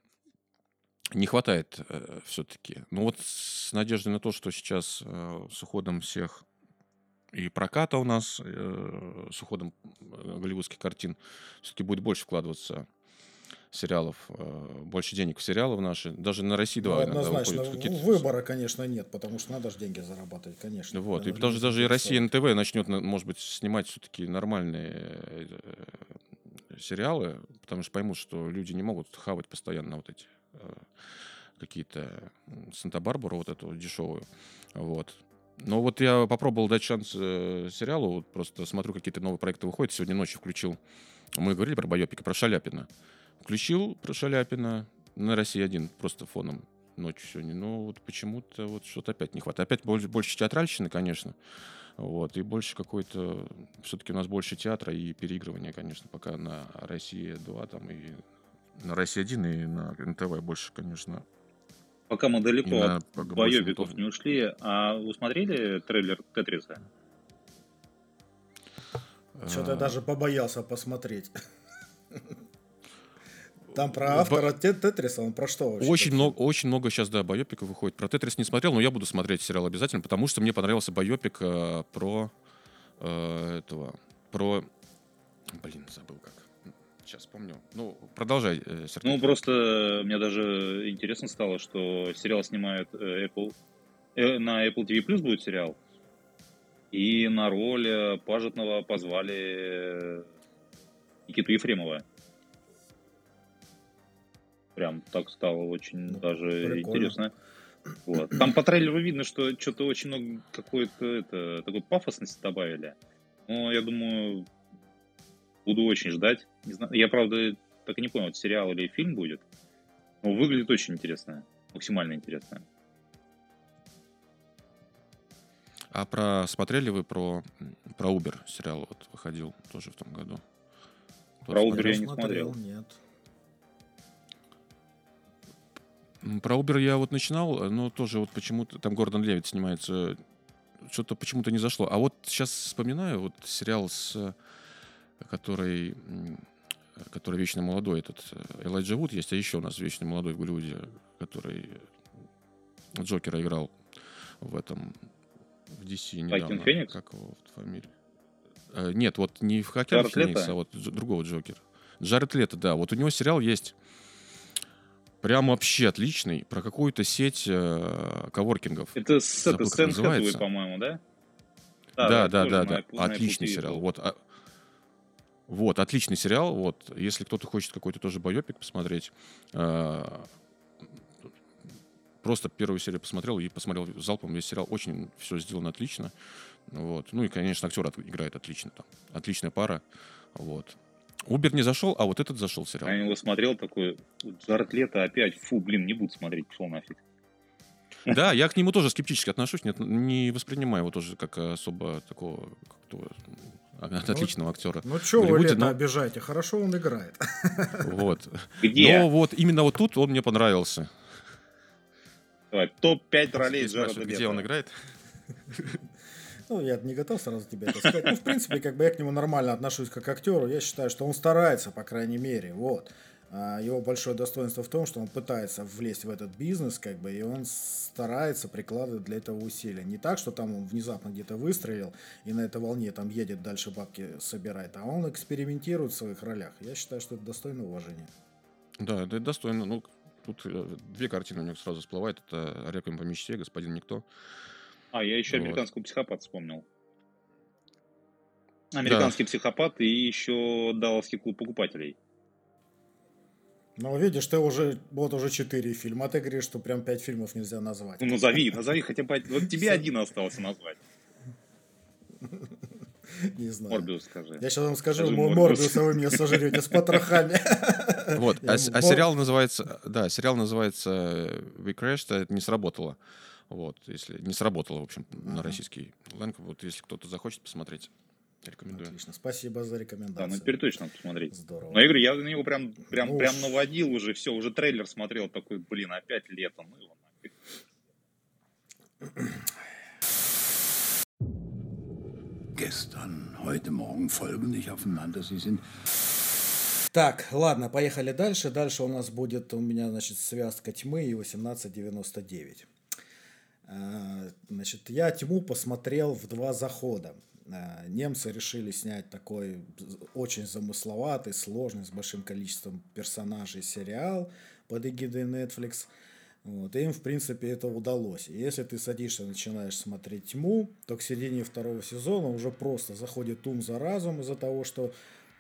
не хватает э, все-таки. Ну вот с надеждой на то, что сейчас э, с уходом всех и проката у нас э, с уходом э, голливудских картин все-таки будет больше вкладываться сериалов, э, больше денег в сериалы в наши. Даже на России 2 ну, однозначно. Выбора, конечно, нет, потому что надо же деньги зарабатывать, конечно. Вот. И что даже и Россия НТВ начнет, может быть, снимать все-таки нормальные э, сериалы, потому что поймут, что люди не могут хавать постоянно вот эти э, какие-то Санта-Барбару вот эту дешевую. Вот. Ну вот я попробовал дать шанс э, сериалу, вот просто смотрю, какие-то новые проекты выходят. Сегодня ночью включил. Мы говорили про Байопика, про Шаляпина. Включил про Шаляпина на России один, просто фоном ночью сегодня. Но вот почему-то вот что-то опять не хватает. Опять больше, больше театральщины, конечно. Вот, и больше какой-то... Все-таки у нас больше театра и переигрывания, конечно, пока на России 2 там и на России 1 и на НТВ больше, конечно, Пока мы далеко да, от боевиков не ушли, а вы смотрели трейлер Тетриса? Что-то я даже побоялся посмотреть. Там про автора Тетриса, он про что вообще? Очень много, очень много сейчас, да, байопиков выходит. Про Тетрис не смотрел, но я буду смотреть сериал обязательно, потому что мне понравился байопик э, про э, этого, про... Блин, забыл как. Сейчас помню. Ну, продолжай, э, Сергей. Ну, просто мне даже интересно стало, что сериал снимает э, Apple. Э, на Apple TV Plus будет сериал. И на роль Пажетного позвали Никиту Ефремова. Прям так стало очень ну, даже прикольно. интересно. Вот. Там по трейлеру видно, что что-то очень много какой-то это, такой пафосности добавили. Но я думаю, буду очень ждать. Не знаю, я, правда, так и не понял, это сериал или фильм будет. Но выглядит очень интересно. Максимально интересно. А про смотрели вы про, про Uber сериал вот выходил тоже в том году? Про Uber я не смотрел. Нет. Про Uber я вот начинал, но тоже вот почему-то там Гордон Левит снимается, что-то почему-то не зашло. А вот сейчас вспоминаю вот сериал с который который вечно молодой, этот э, Элайджа Вуд есть, а еще у нас вечно молодой в Голливуде, который Джокера играл в этом в DC недавно. Феникс? Как его фамилия? Э, нет, вот не в Хакер Феникс, а вот другого Джокера. Джаред Лето, да. Вот у него сериал есть прям вообще отличный про какую-то сеть э, коворкингов. Это с, это, Сэн Хэтэуэй, по-моему, да? Да, да, да, да. да. Отличный сериал. Вот, а, вот, отличный сериал. Вот, если кто-то хочет какой-то тоже боепик посмотреть, э, просто первую серию посмотрел и посмотрел залпом весь сериал. Очень все сделано отлично. Вот. Ну и, конечно, актер играет отлично. Там. Отличная пара. Вот. Убер не зашел, а вот этот зашел сериал. Я его смотрел такой, Джаред Лето опять, фу, блин, не буду смотреть, пошел нафиг. Да, я к нему тоже скептически отношусь, нет, не воспринимаю его тоже как особо такого отличного актера. Ну что вы Лето но... обижаете, хорошо он играет. Вот. Где? Но вот именно вот тут он мне понравился. Давай, топ-5 ролей Джареда Где он играет? Ну, я не готов сразу тебе это сказать. Ну, в принципе, как бы я к нему нормально отношусь как к актеру. Я считаю, что он старается, по крайней мере. Вот. А его большое достоинство в том, что он пытается влезть в этот бизнес, как бы, и он старается прикладывать для этого усилия. Не так, что там он внезапно где-то выстрелил и на этой волне там едет дальше бабки собирает, а он экспериментирует в своих ролях. Я считаю, что это достойно уважения. Да, это достойно. Ну, тут э, две картины у него сразу всплывают. Это «Реквием по мечте», «Господин Никто». А, я еще вот. американского психопата вспомнил. Американский да. психопат и еще Далласский клуб покупателей. Ну, видишь, ты уже, вот уже четыре фильма, а ты говоришь, что прям пять фильмов нельзя назвать. Ну, назови, назови хотя бы, вот тебе один остался назвать. Не знаю. Морбиус скажи. Я сейчас вам скажу, скажи Морбиуса вы меня сожрете с потрохами. Вот, а, а сериал называется, да, сериал называется We Crashed, это не сработало. Вот, если не сработало, в общем, на российский лэнг, вот если кто-то захочет посмотреть, рекомендую. Отлично, спасибо за рекомендацию. Да, ну теперь точно надо посмотреть. Здорово. Но я говорю, я на него прям, прям, ну, прям наводил уже, все, уже трейлер смотрел, такой, блин, опять лето, ну его нафиг. Gestern, heute Morgen folgen nicht aufeinander, sie sind так, ладно, поехали дальше. Дальше у нас будет у меня, значит, связка тьмы и 1899. А, значит, я «Тьму» посмотрел в два захода. А, немцы решили снять такой очень замысловатый, сложный, с большим количеством персонажей сериал под эгидой Netflix. Вот, и им, в принципе, это удалось. И если ты садишься и начинаешь смотреть «Тьму», то к середине второго сезона уже просто заходит ум за разум из-за того, что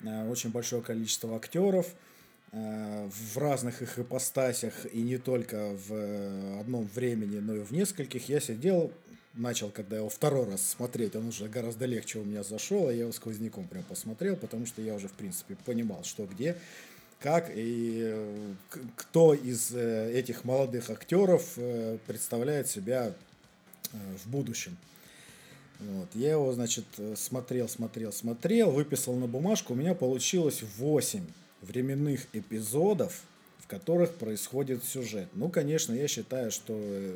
э, очень большое количество актеров – Э, в разных их ипостасях и не только в э, одном времени, но и в нескольких, я сидел, начал, когда его второй раз смотреть, он уже гораздо легче у меня зашел, а я его сквозняком прям посмотрел, потому что я уже, в принципе, понимал, что где, как и э, кто из этих молодых актеров представляет себя в будущем. Вот. Я его, значит, смотрел, смотрел, смотрел, выписал на бумажку, у меня получилось 8 временных эпизодов, которых происходит сюжет. Ну, конечно, я считаю, что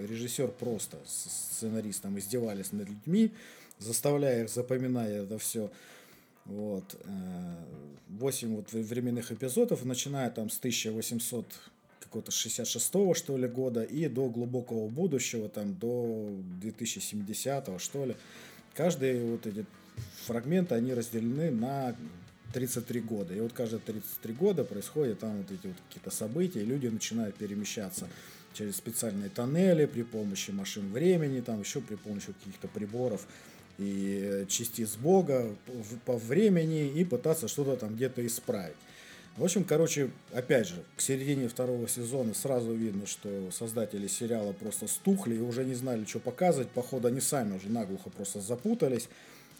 режиссер просто с сценаристом издевались над людьми, заставляя их запоминать это все. Вот. 8 э, вот временных эпизодов, начиная там с 1800 какого-то 66-го, что ли, года и до глубокого будущего, там, до 2070-го, что ли. Каждые вот эти фрагменты, они разделены на 33 года. И вот каждые 33 года происходят там вот эти вот какие-то события, и люди начинают перемещаться через специальные тоннели при помощи машин времени, там еще при помощи каких-то приборов и частиц Бога по времени и пытаться что-то там где-то исправить. В общем, короче, опять же, к середине второго сезона сразу видно, что создатели сериала просто стухли и уже не знали, что показывать. Походу, они сами уже наглухо просто запутались.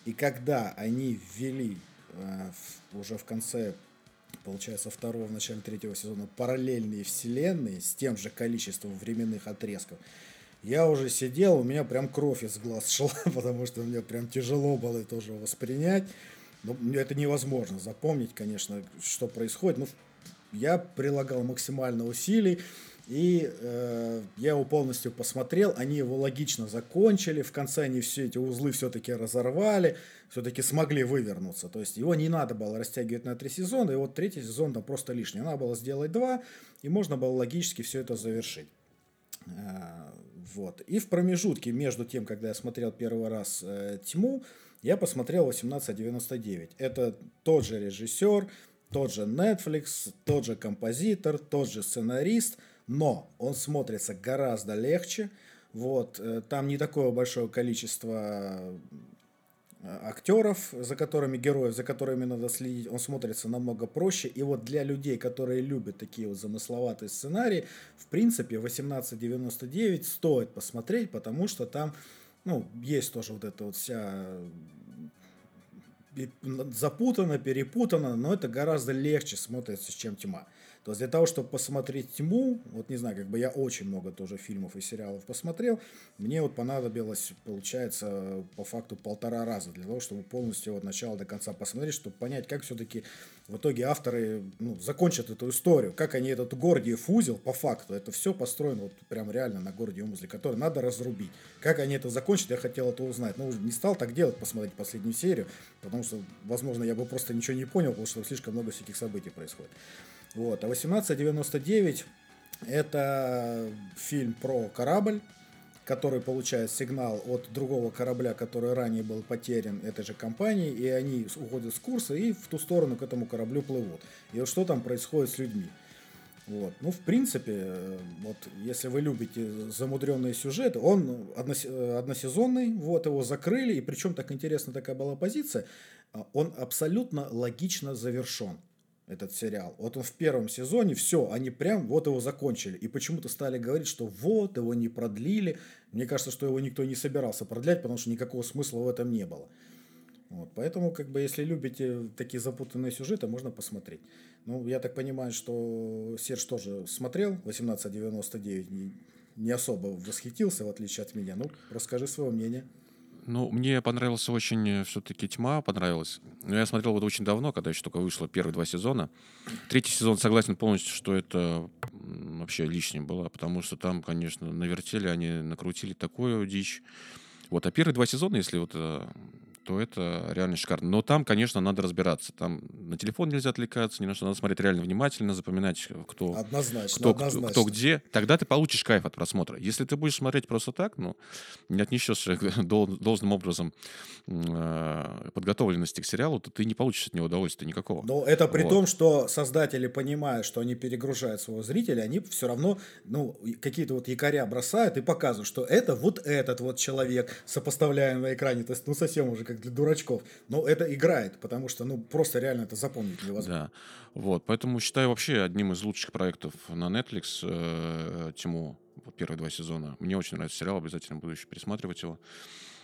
И когда они ввели э, уже в конце, получается, второго, в начале третьего сезона параллельные вселенные с тем же количеством временных отрезков, я уже сидел, у меня прям кровь из глаз шла, потому что мне прям тяжело было это уже воспринять. Ну, это невозможно запомнить, конечно, что происходит. Ну, я прилагал максимально усилий, и э, я его полностью посмотрел. Они его логично закончили. В конце они все эти узлы все-таки разорвали, все-таки смогли вывернуться. То есть его не надо было растягивать на три сезона, и вот третий сезон там просто лишний. Надо было сделать два, и можно было логически все это завершить. Э, вот. И в промежутке между тем, когда я смотрел первый раз э, «Тьму», я посмотрел 1899. Это тот же режиссер, тот же Netflix, тот же композитор, тот же сценарист, но он смотрится гораздо легче. Вот, э, там не такое большое количество э, актеров, за которыми героев, за которыми надо следить, он смотрится намного проще. И вот для людей, которые любят такие вот замысловатые сценарии, в принципе, 1899 стоит посмотреть, потому что там ну, есть тоже вот эта вот вся запутано, перепутано, но это гораздо легче смотрится, чем тьма. То есть для того, чтобы посмотреть «Тьму», вот не знаю, как бы я очень много тоже фильмов и сериалов посмотрел, мне вот понадобилось, получается, по факту полтора раза для того, чтобы полностью от начала до конца посмотреть, чтобы понять, как все-таки в итоге авторы ну, закончат эту историю, как они этот Гордиев узел, по факту, это все построено вот прям реально на Гордиевом узле, который надо разрубить. Как они это закончат, я хотел это узнать. Ну, не стал так делать, посмотреть последнюю серию, потому что, возможно, я бы просто ничего не понял, потому что слишком много всяких событий происходит. Вот. А 1899 это фильм про корабль, который получает сигнал от другого корабля, который ранее был потерян этой же компанией, и они уходят с курса и в ту сторону к этому кораблю плывут. И вот что там происходит с людьми. Вот. Ну, в принципе, вот, если вы любите замудренные сюжеты, он односезонный, вот, его закрыли, и причем так интересно такая была позиция, он абсолютно логично завершен этот сериал. Вот он в первом сезоне, все, они прям вот его закончили. И почему-то стали говорить, что вот, его не продлили. Мне кажется, что его никто не собирался продлять, потому что никакого смысла в этом не было. Вот, поэтому, как бы, если любите такие запутанные сюжеты, можно посмотреть. Ну, я так понимаю, что Серж тоже смотрел 1899, не, не особо восхитился, в отличие от меня. Ну, расскажи свое мнение. Ну, мне понравился очень э, все-таки «Тьма», понравилась. Но я смотрел вот очень давно, когда еще только вышло первые два сезона. Третий сезон согласен полностью, что это вообще лишним было, потому что там, конечно, навертели, они накрутили такую дичь. Вот, а первые два сезона, если вот э, то это реально шикарно. Но там, конечно, надо разбираться. Там на телефон нельзя отвлекаться, ни на что. Надо смотреть реально внимательно, запоминать, кто, однозначно, кто, однозначно. кто, кто где. Тогда ты получишь кайф от просмотра. Если ты будешь смотреть просто так, ну, не отнесешь должным образом э, подготовленности к сериалу, то ты не получишь от него удовольствия никакого. Но это при вот. том, что создатели, понимая, что они перегружают своего зрителя, они все равно ну, какие-то вот якоря бросают и показывают, что это вот этот вот человек, сопоставляем на экране. То есть, ну, совсем уже как как для дурачков. Но это играет, потому что, ну, просто реально это запомнить невозможно. Да, вот, поэтому считаю вообще одним из лучших проектов на Netflix э, первые два сезона. Мне очень нравится сериал, обязательно буду еще пересматривать его.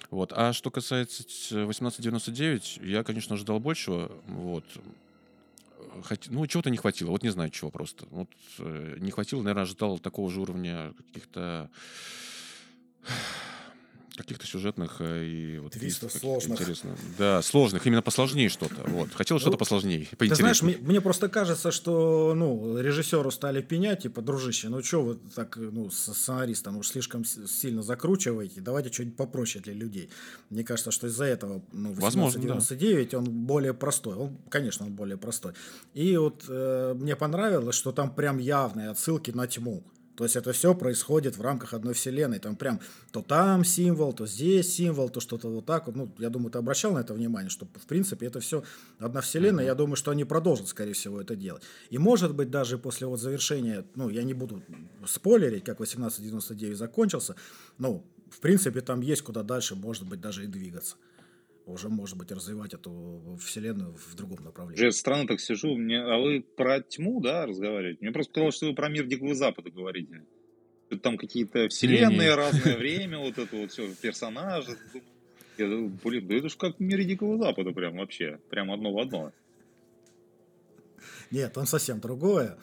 Вот. А что касается 1899, я, конечно, ожидал большего. Вот. Хот... Ну, чего-то не хватило. Вот не знаю, чего просто. Вот э, не хватило, наверное, ожидал такого же уровня каких-то каких-то сюжетных э, и вот твистов сложных. Интересно. Да, сложных, именно посложнее что-то. Вот. Хотел ну, что-то посложнее, Ты знаешь, мне, мне просто кажется, что ну, режиссеру стали пенять, типа, дружище, ну что вы так, ну, с сценаристом уж слишком сильно закручиваете, давайте что-нибудь попроще для людей. Мне кажется, что из-за этого ну, 1899 да. он более простой. Он, конечно, он более простой. И вот э, мне понравилось, что там прям явные отсылки на тьму. То есть это все происходит в рамках одной вселенной. Там прям то там символ, то здесь символ, то что-то вот так вот. Ну, я думаю, ты обращал на это внимание, что в принципе это все одна вселенная. Mm-hmm. Я думаю, что они продолжат, скорее всего, это делать. И может быть даже после вот завершения, ну, я не буду спойлерить, как 1899 закончился, ну, в принципе, там есть куда дальше, может быть, даже и двигаться. Уже, может быть, развивать эту вселенную в другом направлении. Уже странно так сижу, мне, а вы про тьму, да, разговариваете? Мне просто показалось, что вы про мир Дикого Запада говорите. Там какие-то вселенные, Не-не. разное время, вот это вот все, персонажи. Я думаю, блин, да это ж как в мире Дикого Запада прям вообще. Прям одно в одно. Нет, там совсем другое.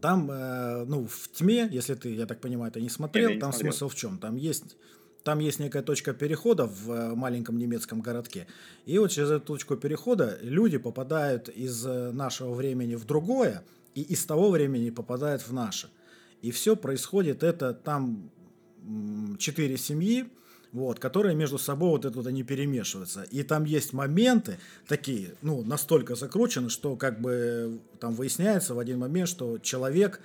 Там, э, ну, в тьме, если ты, я так понимаю, ты не смотрел, я не там смотрел. смысл в чем? Там есть, там есть некая точка перехода в э, маленьком немецком городке. И вот через эту точку перехода люди попадают из э, нашего времени в другое, и из того времени попадают в наше. И все происходит это там четыре семьи, вот, которые между собой вот это вот они перемешиваются. И там есть моменты такие, ну, настолько закручены, что как бы там выясняется в один момент, что человек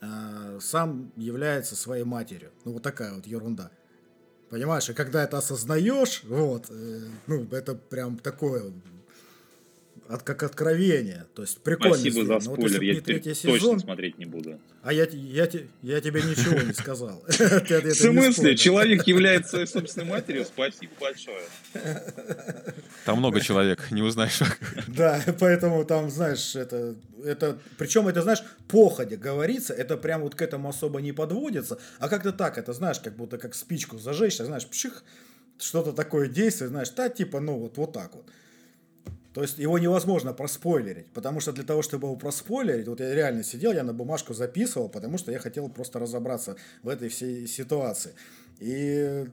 э, сам является своей матерью. Ну, вот такая вот ерунда. Понимаешь, и когда это осознаешь, вот, э, ну, это прям такое, от, как откровение. То есть прикольно. Спасибо за. Вот если спойлер, б я не теперь третий точно сезон, смотреть не буду. а я, я, те- я тебе ничего не сказал. В смысле? Человек является своей собственной матерью? Спасибо большое. Там много человек, не узнаешь. Да, поэтому там, знаешь, это, это, причем это, знаешь, походя говорится, это прям вот к этому особо не подводится, а как-то так, это, знаешь, как будто как спичку зажечь, знаешь, пших, что-то такое действие, знаешь, да, типа, ну, вот, вот так вот. То есть его невозможно проспойлерить, потому что для того, чтобы его проспойлерить, вот я реально сидел, я на бумажку записывал, потому что я хотел просто разобраться в этой всей ситуации. И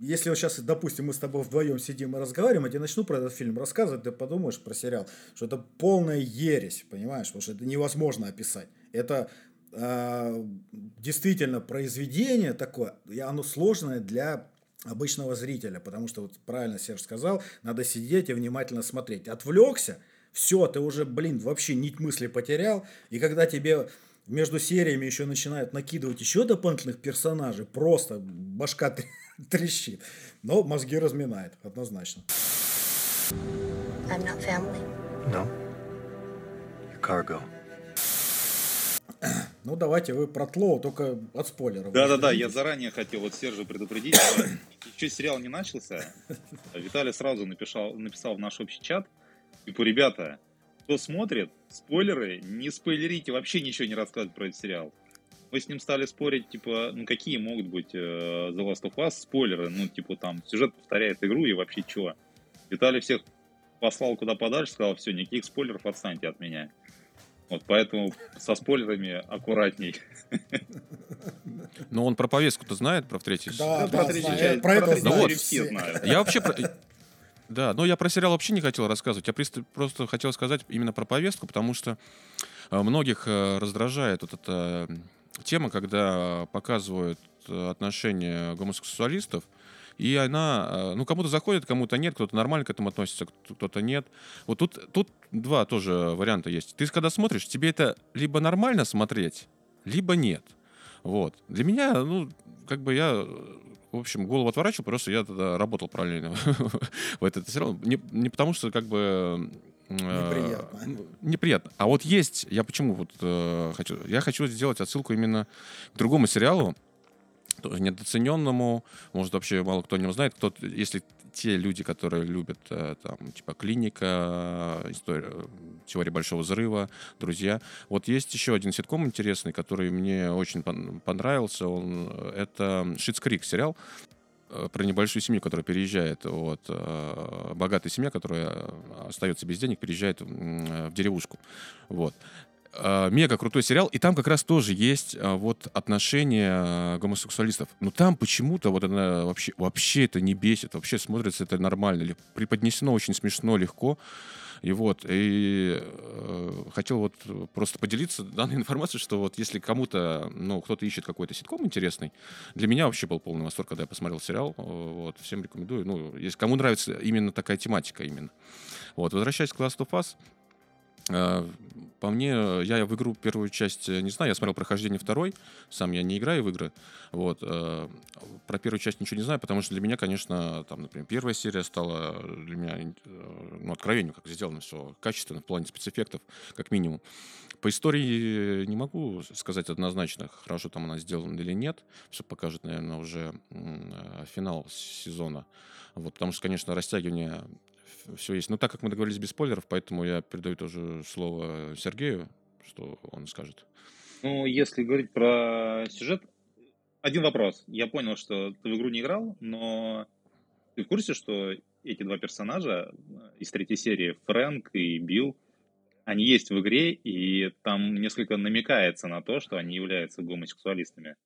если вот сейчас, допустим, мы с тобой вдвоем сидим и разговариваем, я тебе начну про этот фильм рассказывать, ты подумаешь про сериал, что это полная ересь, понимаешь, потому что это невозможно описать. Это э, действительно произведение такое, и оно сложное для обычного зрителя, потому что, вот правильно Серж сказал, надо сидеть и внимательно смотреть. Отвлекся, все, ты уже, блин, вообще нить мысли потерял, и когда тебе между сериями еще начинают накидывать еще дополнительных персонажей, просто башка тр- трещит. Но мозги разминает, однозначно. I'm not family. No. You're cargo. Ну, давайте вы про Тлоу, только от спойлеров. Да-да-да, я заранее хотел вот Сержа предупредить, еще сериал не начался. а Виталий сразу написал, написал в наш общий чат, типа, ребята, кто смотрит, спойлеры, не спойлерите, вообще ничего не рассказывать про этот сериал. Мы с ним стали спорить, типа, ну какие могут быть э, The Last of Us спойлеры, ну, типа, там, сюжет повторяет игру и вообще чего. Виталий всех послал куда подальше, сказал, все, никаких спойлеров отстаньте от меня. Вот поэтому со спойлерами аккуратней. Но он про повестку-то знает, про сезон? Да, Ну, про да, третью часть, про это третью знают серию все знают. Я вообще про... Да, но я про сериал вообще не хотел рассказывать. Я просто хотел сказать именно про повестку, потому что э, многих э, раздражает вот эта м, тема, когда показывают э, отношения гомосексуалистов, и она, э, ну, кому-то заходит, кому-то нет, кто-то нормально к этому относится, кто- кто-то нет. Вот тут, тут два тоже варианта есть. Ты когда смотришь, тебе это либо нормально смотреть, либо нет. Вот. Для меня, ну, как бы я, э, в общем, голову отворачивал, просто я тогда работал параллельно в этот сериал. Не, не потому что, как бы... э, Неприятно. ну, неприятно. А вот есть, я почему вот э, хочу... Я хочу сделать отсылку именно к другому сериалу, недооцененному, может, вообще мало кто о нем знает. Кто, если те люди, которые любят э, там, типа клиника, э, история, э, теория большого взрыва, друзья. Вот есть еще один ситком интересный, который мне очень пон- понравился. Он, это Шитс Крик сериал про небольшую семью, которая переезжает, вот, э, богатая семья, которая остается без денег, переезжает э, в деревушку. Вот. Э, Мега крутой сериал, и там как раз тоже есть э, вот отношения э, гомосексуалистов. Но там почему-то вот она вообще, вообще это не бесит, вообще смотрится это нормально, преподнесено очень смешно, легко. И вот, и э, хотел вот просто поделиться данной информацией, что вот если кому-то, ну, кто-то ищет какой-то ситком интересный, для меня вообще был полный восторг, когда я посмотрел сериал. Вот, всем рекомендую. Ну, если кому нравится именно такая тематика именно. Вот, возвращаясь к Last of Us, по мне, я в игру первую часть не знаю, я смотрел прохождение второй, сам я не играю в игры, вот, э, про первую часть ничего не знаю, потому что для меня, конечно, там, например, первая серия стала для меня, э, ну, откровением, как сделано все качественно в плане спецэффектов, как минимум. По истории не могу сказать однозначно, хорошо там она сделана или нет, все покажет, наверное, уже э, финал сезона, вот, потому что, конечно, растягивание все есть. Но так как мы договорились без спойлеров, поэтому я передаю тоже слово Сергею, что он скажет. Ну, если говорить про сюжет, один вопрос. Я понял, что ты в игру не играл, но ты в курсе, что эти два персонажа из третьей серии, Фрэнк и Билл, они есть в игре, и там несколько намекается на то, что они являются гомосексуалистами.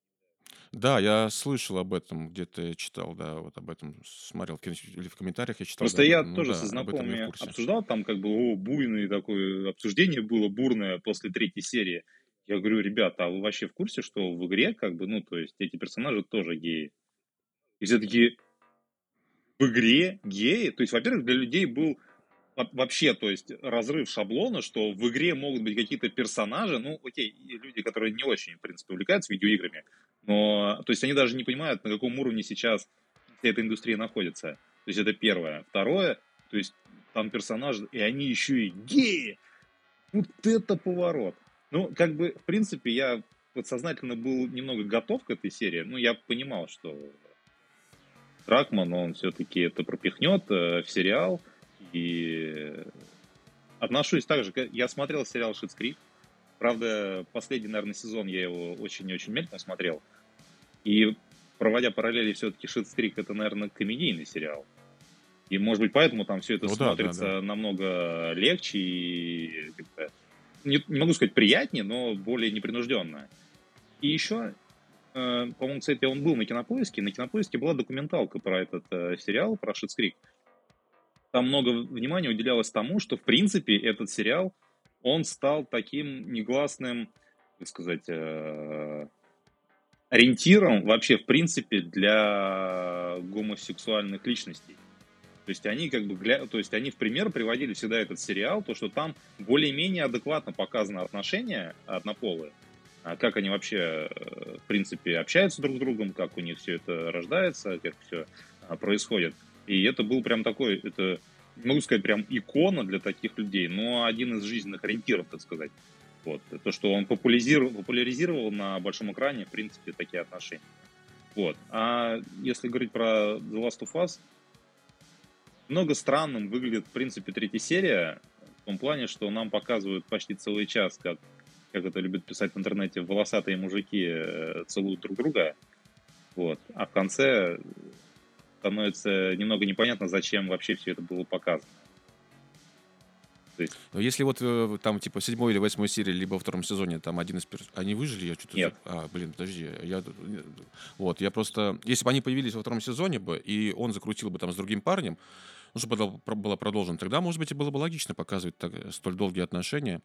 Да, я слышал об этом, где-то читал, да, вот об этом смотрел или в комментариях я читал. Просто да, я ну, тоже да, со знакомыми обсуждал, там как бы, о, буйное такое обсуждение было, бурное после третьей серии. Я говорю, ребята, а вы вообще в курсе, что в игре, как бы, ну, то есть эти персонажи тоже геи? И все таки в игре геи? То есть, во-первых, для людей был вообще, то есть, разрыв шаблона, что в игре могут быть какие-то персонажи, ну, окей, люди, которые не очень, в принципе, увлекаются видеоиграми, но, то есть, они даже не понимают, на каком уровне сейчас вся эта индустрия находится. То есть, это первое. Второе, то есть, там персонажи, и они еще и геи. Вот это поворот. Ну, как бы, в принципе, я подсознательно был немного готов к этой серии. Ну, я понимал, что Дракман, он все-таки это пропихнет э, в сериал – и отношусь так же. Я смотрел сериал «Шитс Крик». Правда, последний, наверное, сезон я его очень-очень медленно смотрел. И проводя параллели, все-таки «Шитс Крик» — это, наверное, комедийный сериал. И, может быть, поэтому там все это ну, смотрится да, да, да. намного легче и не, не могу сказать приятнее, но более непринужденно. И еще, э, по-моему, кстати, он был на Кинопоиске. На Кинопоиске была документалка про этот э, сериал, про Шитс Крик там много внимания уделялось тому, что, в принципе, этот сериал, он стал таким негласным, как сказать, э, ориентиром вообще, в принципе, для гомосексуальных личностей. То есть они как бы, то есть они в пример приводили всегда этот сериал, то, что там более-менее адекватно показаны отношения однополые, а как они вообще, э, в принципе, общаются друг с другом, как у них все это рождается, как все а, происходит. И это был прям такой, это, не могу сказать, прям икона для таких людей, но один из жизненных ориентиров, так сказать. Вот. То, что он популяризировал, популяризировал на большом экране, в принципе, такие отношения. Вот. А если говорить про The Last of Us, много странным выглядит, в принципе, третья серия, в том плане, что нам показывают почти целый час, как, как это любят писать в интернете, волосатые мужики э, целуют друг друга. Вот. А в конце становится немного непонятно, зачем вообще все это было показано. То есть... Но если вот э, там типа седьмой или восьмой серии, либо во втором сезоне там один из перс... Они выжили? Я что-то... Нет. А, блин, подожди. Я... Вот, я просто... Если бы они появились во втором сезоне бы, и он закрутил бы там с другим парнем, ну, чтобы это было продолжено, тогда, может быть, и было бы логично показывать так, столь долгие отношения.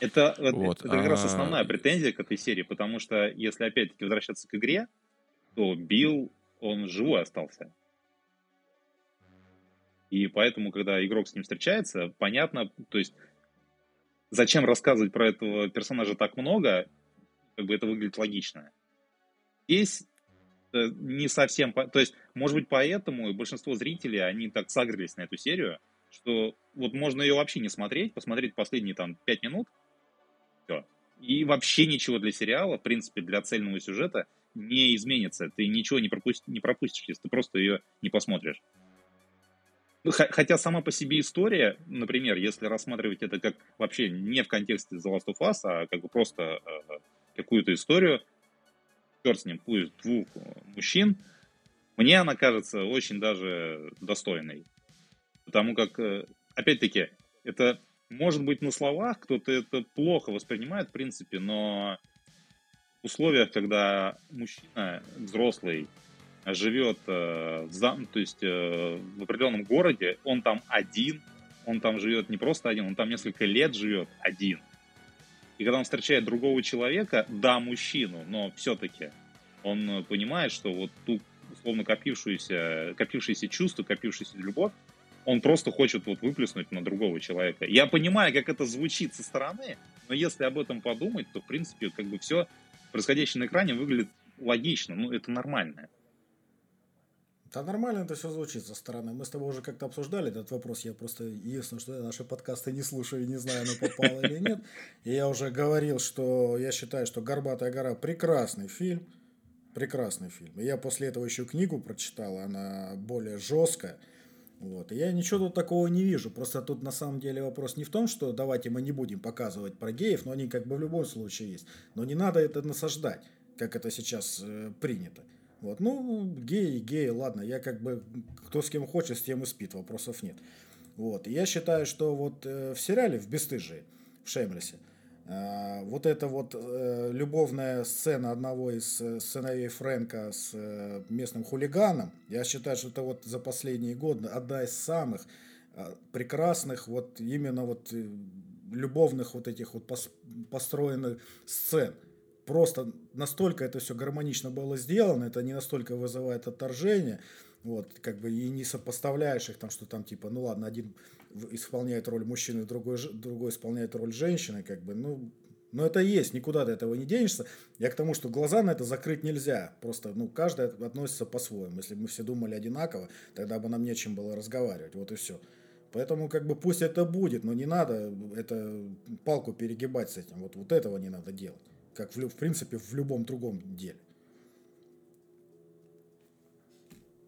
Это, вот. это как а... раз основная претензия к этой серии, потому что, если опять-таки возвращаться к игре, то Билл, он живой остался. И поэтому, когда игрок с ним встречается, понятно, то есть зачем рассказывать про этого персонажа так много, как бы это выглядит логично. Здесь э, не совсем... То есть, может быть, поэтому большинство зрителей, они так сагрились на эту серию, что вот можно ее вообще не смотреть, посмотреть последние там пять минут, все. И вообще ничего для сериала, в принципе, для цельного сюжета не изменится. Ты ничего не, пропусти, не пропустишь, если ты просто ее не посмотришь. Ну, хотя сама по себе история, например, если рассматривать это как вообще не в контексте The Last of Us, а как бы просто э, какую-то историю, черт с ним, пусть двух мужчин, мне она кажется очень даже достойной. Потому как, э, опять-таки, это может быть на словах, кто-то это плохо воспринимает, в принципе, но в условиях, когда мужчина взрослый живет э, зам, то есть, э, в определенном городе, он там один, он там живет не просто один, он там несколько лет живет один. И когда он встречает другого человека, да, мужчину, но все-таки он понимает, что вот ту условно копившуюся, копившиеся чувства, копившуюся любовь, он просто хочет вот выплеснуть на другого человека. Я понимаю, как это звучит со стороны, Но если об этом подумать, то, в принципе, как бы все происходящее на экране выглядит логично, ну, это нормально. Да нормально это все звучит со стороны. Мы с тобой уже как-то обсуждали этот вопрос. Я просто, единственное, что я наши подкасты не слушаю и не знаю, она попала или нет. И я уже говорил, что я считаю, что «Горбатая гора» прекрасный фильм. Прекрасный фильм. И я после этого еще книгу прочитал, она более жесткая. Вот. И я ничего тут такого не вижу. Просто тут на самом деле вопрос не в том, что давайте мы не будем показывать про геев, но они как бы в любом случае есть. Но не надо это насаждать, как это сейчас э, принято. Вот, ну, геи, геи, ладно, я как бы, кто с кем хочет, с тем и спит, вопросов нет. Вот, я считаю, что вот э, в сериале, в «Бестыжие», в «Шеймлесе», э, вот эта вот э, любовная сцена одного из сыновей Фрэнка с местным хулиганом, я считаю, что это вот за последние годы одна из самых прекрасных вот именно вот любовных вот этих вот пос, построенных сцен просто настолько это все гармонично было сделано, это не настолько вызывает отторжение, вот, как бы и не сопоставляешь их там, что там типа, ну ладно, один исполняет роль мужчины, другой, другой исполняет роль женщины, как бы, ну, но это есть, никуда ты этого не денешься. Я к тому, что глаза на это закрыть нельзя. Просто, ну, каждый относится по-своему. Если бы мы все думали одинаково, тогда бы нам нечем было разговаривать. Вот и все. Поэтому, как бы, пусть это будет, но не надо это палку перегибать с этим. Вот, вот этого не надо делать как в, в принципе в любом другом деле.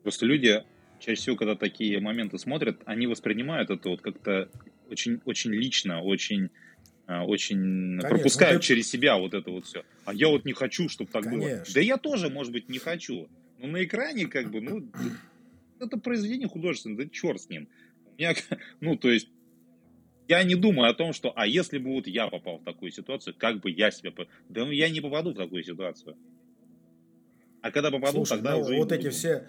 Просто люди чаще всего, когда такие моменты смотрят, они воспринимают это вот как-то очень, очень лично, очень, а, очень Конечно, пропускают ну, через себя вот это вот все. А я вот не хочу, чтобы так Конечно. было. Да я тоже, может быть, не хочу. Но на экране как бы, ну, это произведение художественное, да черт с ним. У меня, ну, то есть, я не думаю о том, что, а если бы вот я попал в такую ситуацию, как бы я себя... Да ну, я не попаду в такую ситуацию. А когда попаду, Слушай, тогда ну, уже... Вот эти все...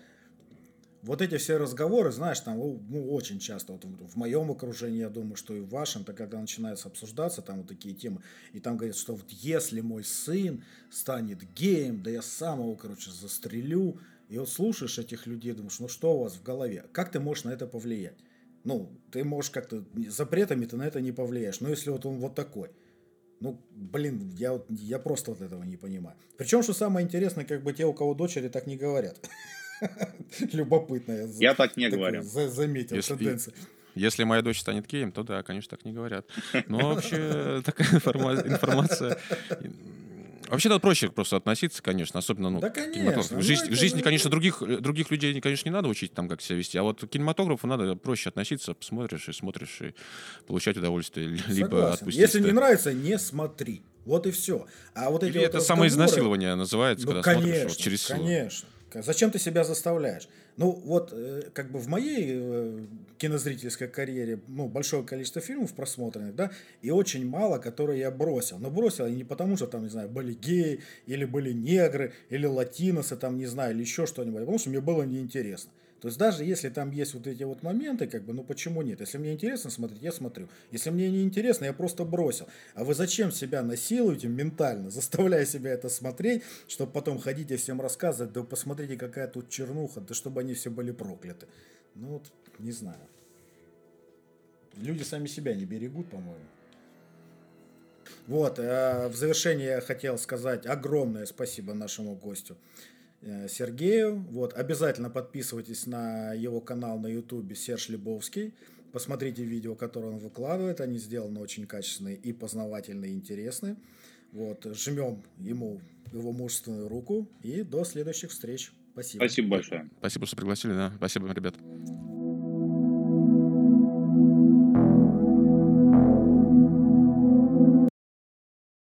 Вот эти все разговоры, знаешь, там ну, очень часто, вот в моем окружении, я думаю, что и в вашем, то когда начинается обсуждаться там вот такие темы, и там говорят, что вот если мой сын станет геем, да я сам его, короче, застрелю, и вот слушаешь этих людей, думаешь, ну что у вас в голове, как ты можешь на это повлиять? Ну, ты можешь как-то запретами ты на это не повлияешь. Но если вот он вот такой, ну, блин, я, я просто вот этого не понимаю. Причем, что самое интересное, как бы те, у кого дочери, так не говорят. Любопытно. Я, я так не говорю. Заметил если, тенденцию. Если моя дочь станет геем, то да, конечно, так не говорят. Но вообще такая информация Вообще надо проще просто относиться, конечно, особенно, ну, да, конечно. Ну, жизнь, это... жизни, конечно, других, других людей, конечно, не надо учить там, как себя вести, а вот к кинематографу надо проще относиться, посмотришь и смотришь, и получать удовольствие, Согласен. либо отпустить. Если не нравится, не смотри. Вот и все. А вот эти Или вот это разговоры... самоизнасилование называется, ну, когда конечно, смотришь вот через силу. Конечно. Зачем ты себя заставляешь? Ну, вот, э, как бы в моей э, кинозрительской карьере, ну, большое количество фильмов просмотренных, да, и очень мало, которые я бросил. Но бросил я не потому, что там, не знаю, были геи, или были негры, или латиносы, там, не знаю, или еще что-нибудь, а потому что мне было неинтересно. То есть даже если там есть вот эти вот моменты, как бы, ну почему нет? Если мне интересно смотреть, я смотрю. Если мне не интересно, я просто бросил. А вы зачем себя насилуете ментально, заставляя себя это смотреть, чтобы потом ходить и всем рассказывать, да посмотрите, какая тут чернуха, да чтобы они все были прокляты. Ну вот, не знаю. Люди сами себя не берегут, по-моему. Вот, э, в завершение я хотел сказать огромное спасибо нашему гостю. Э, Сергею. Вот, обязательно подписывайтесь на его канал на ютубе Серж Лебовский. Посмотрите видео, которое он выкладывает. Они сделаны очень качественные и познавательные, и интересные. Вот, жмем ему его мужественную руку и до следующих встреч. Спасибо. Спасибо большое. Спасибо, что пригласили, да. Спасибо, ребят.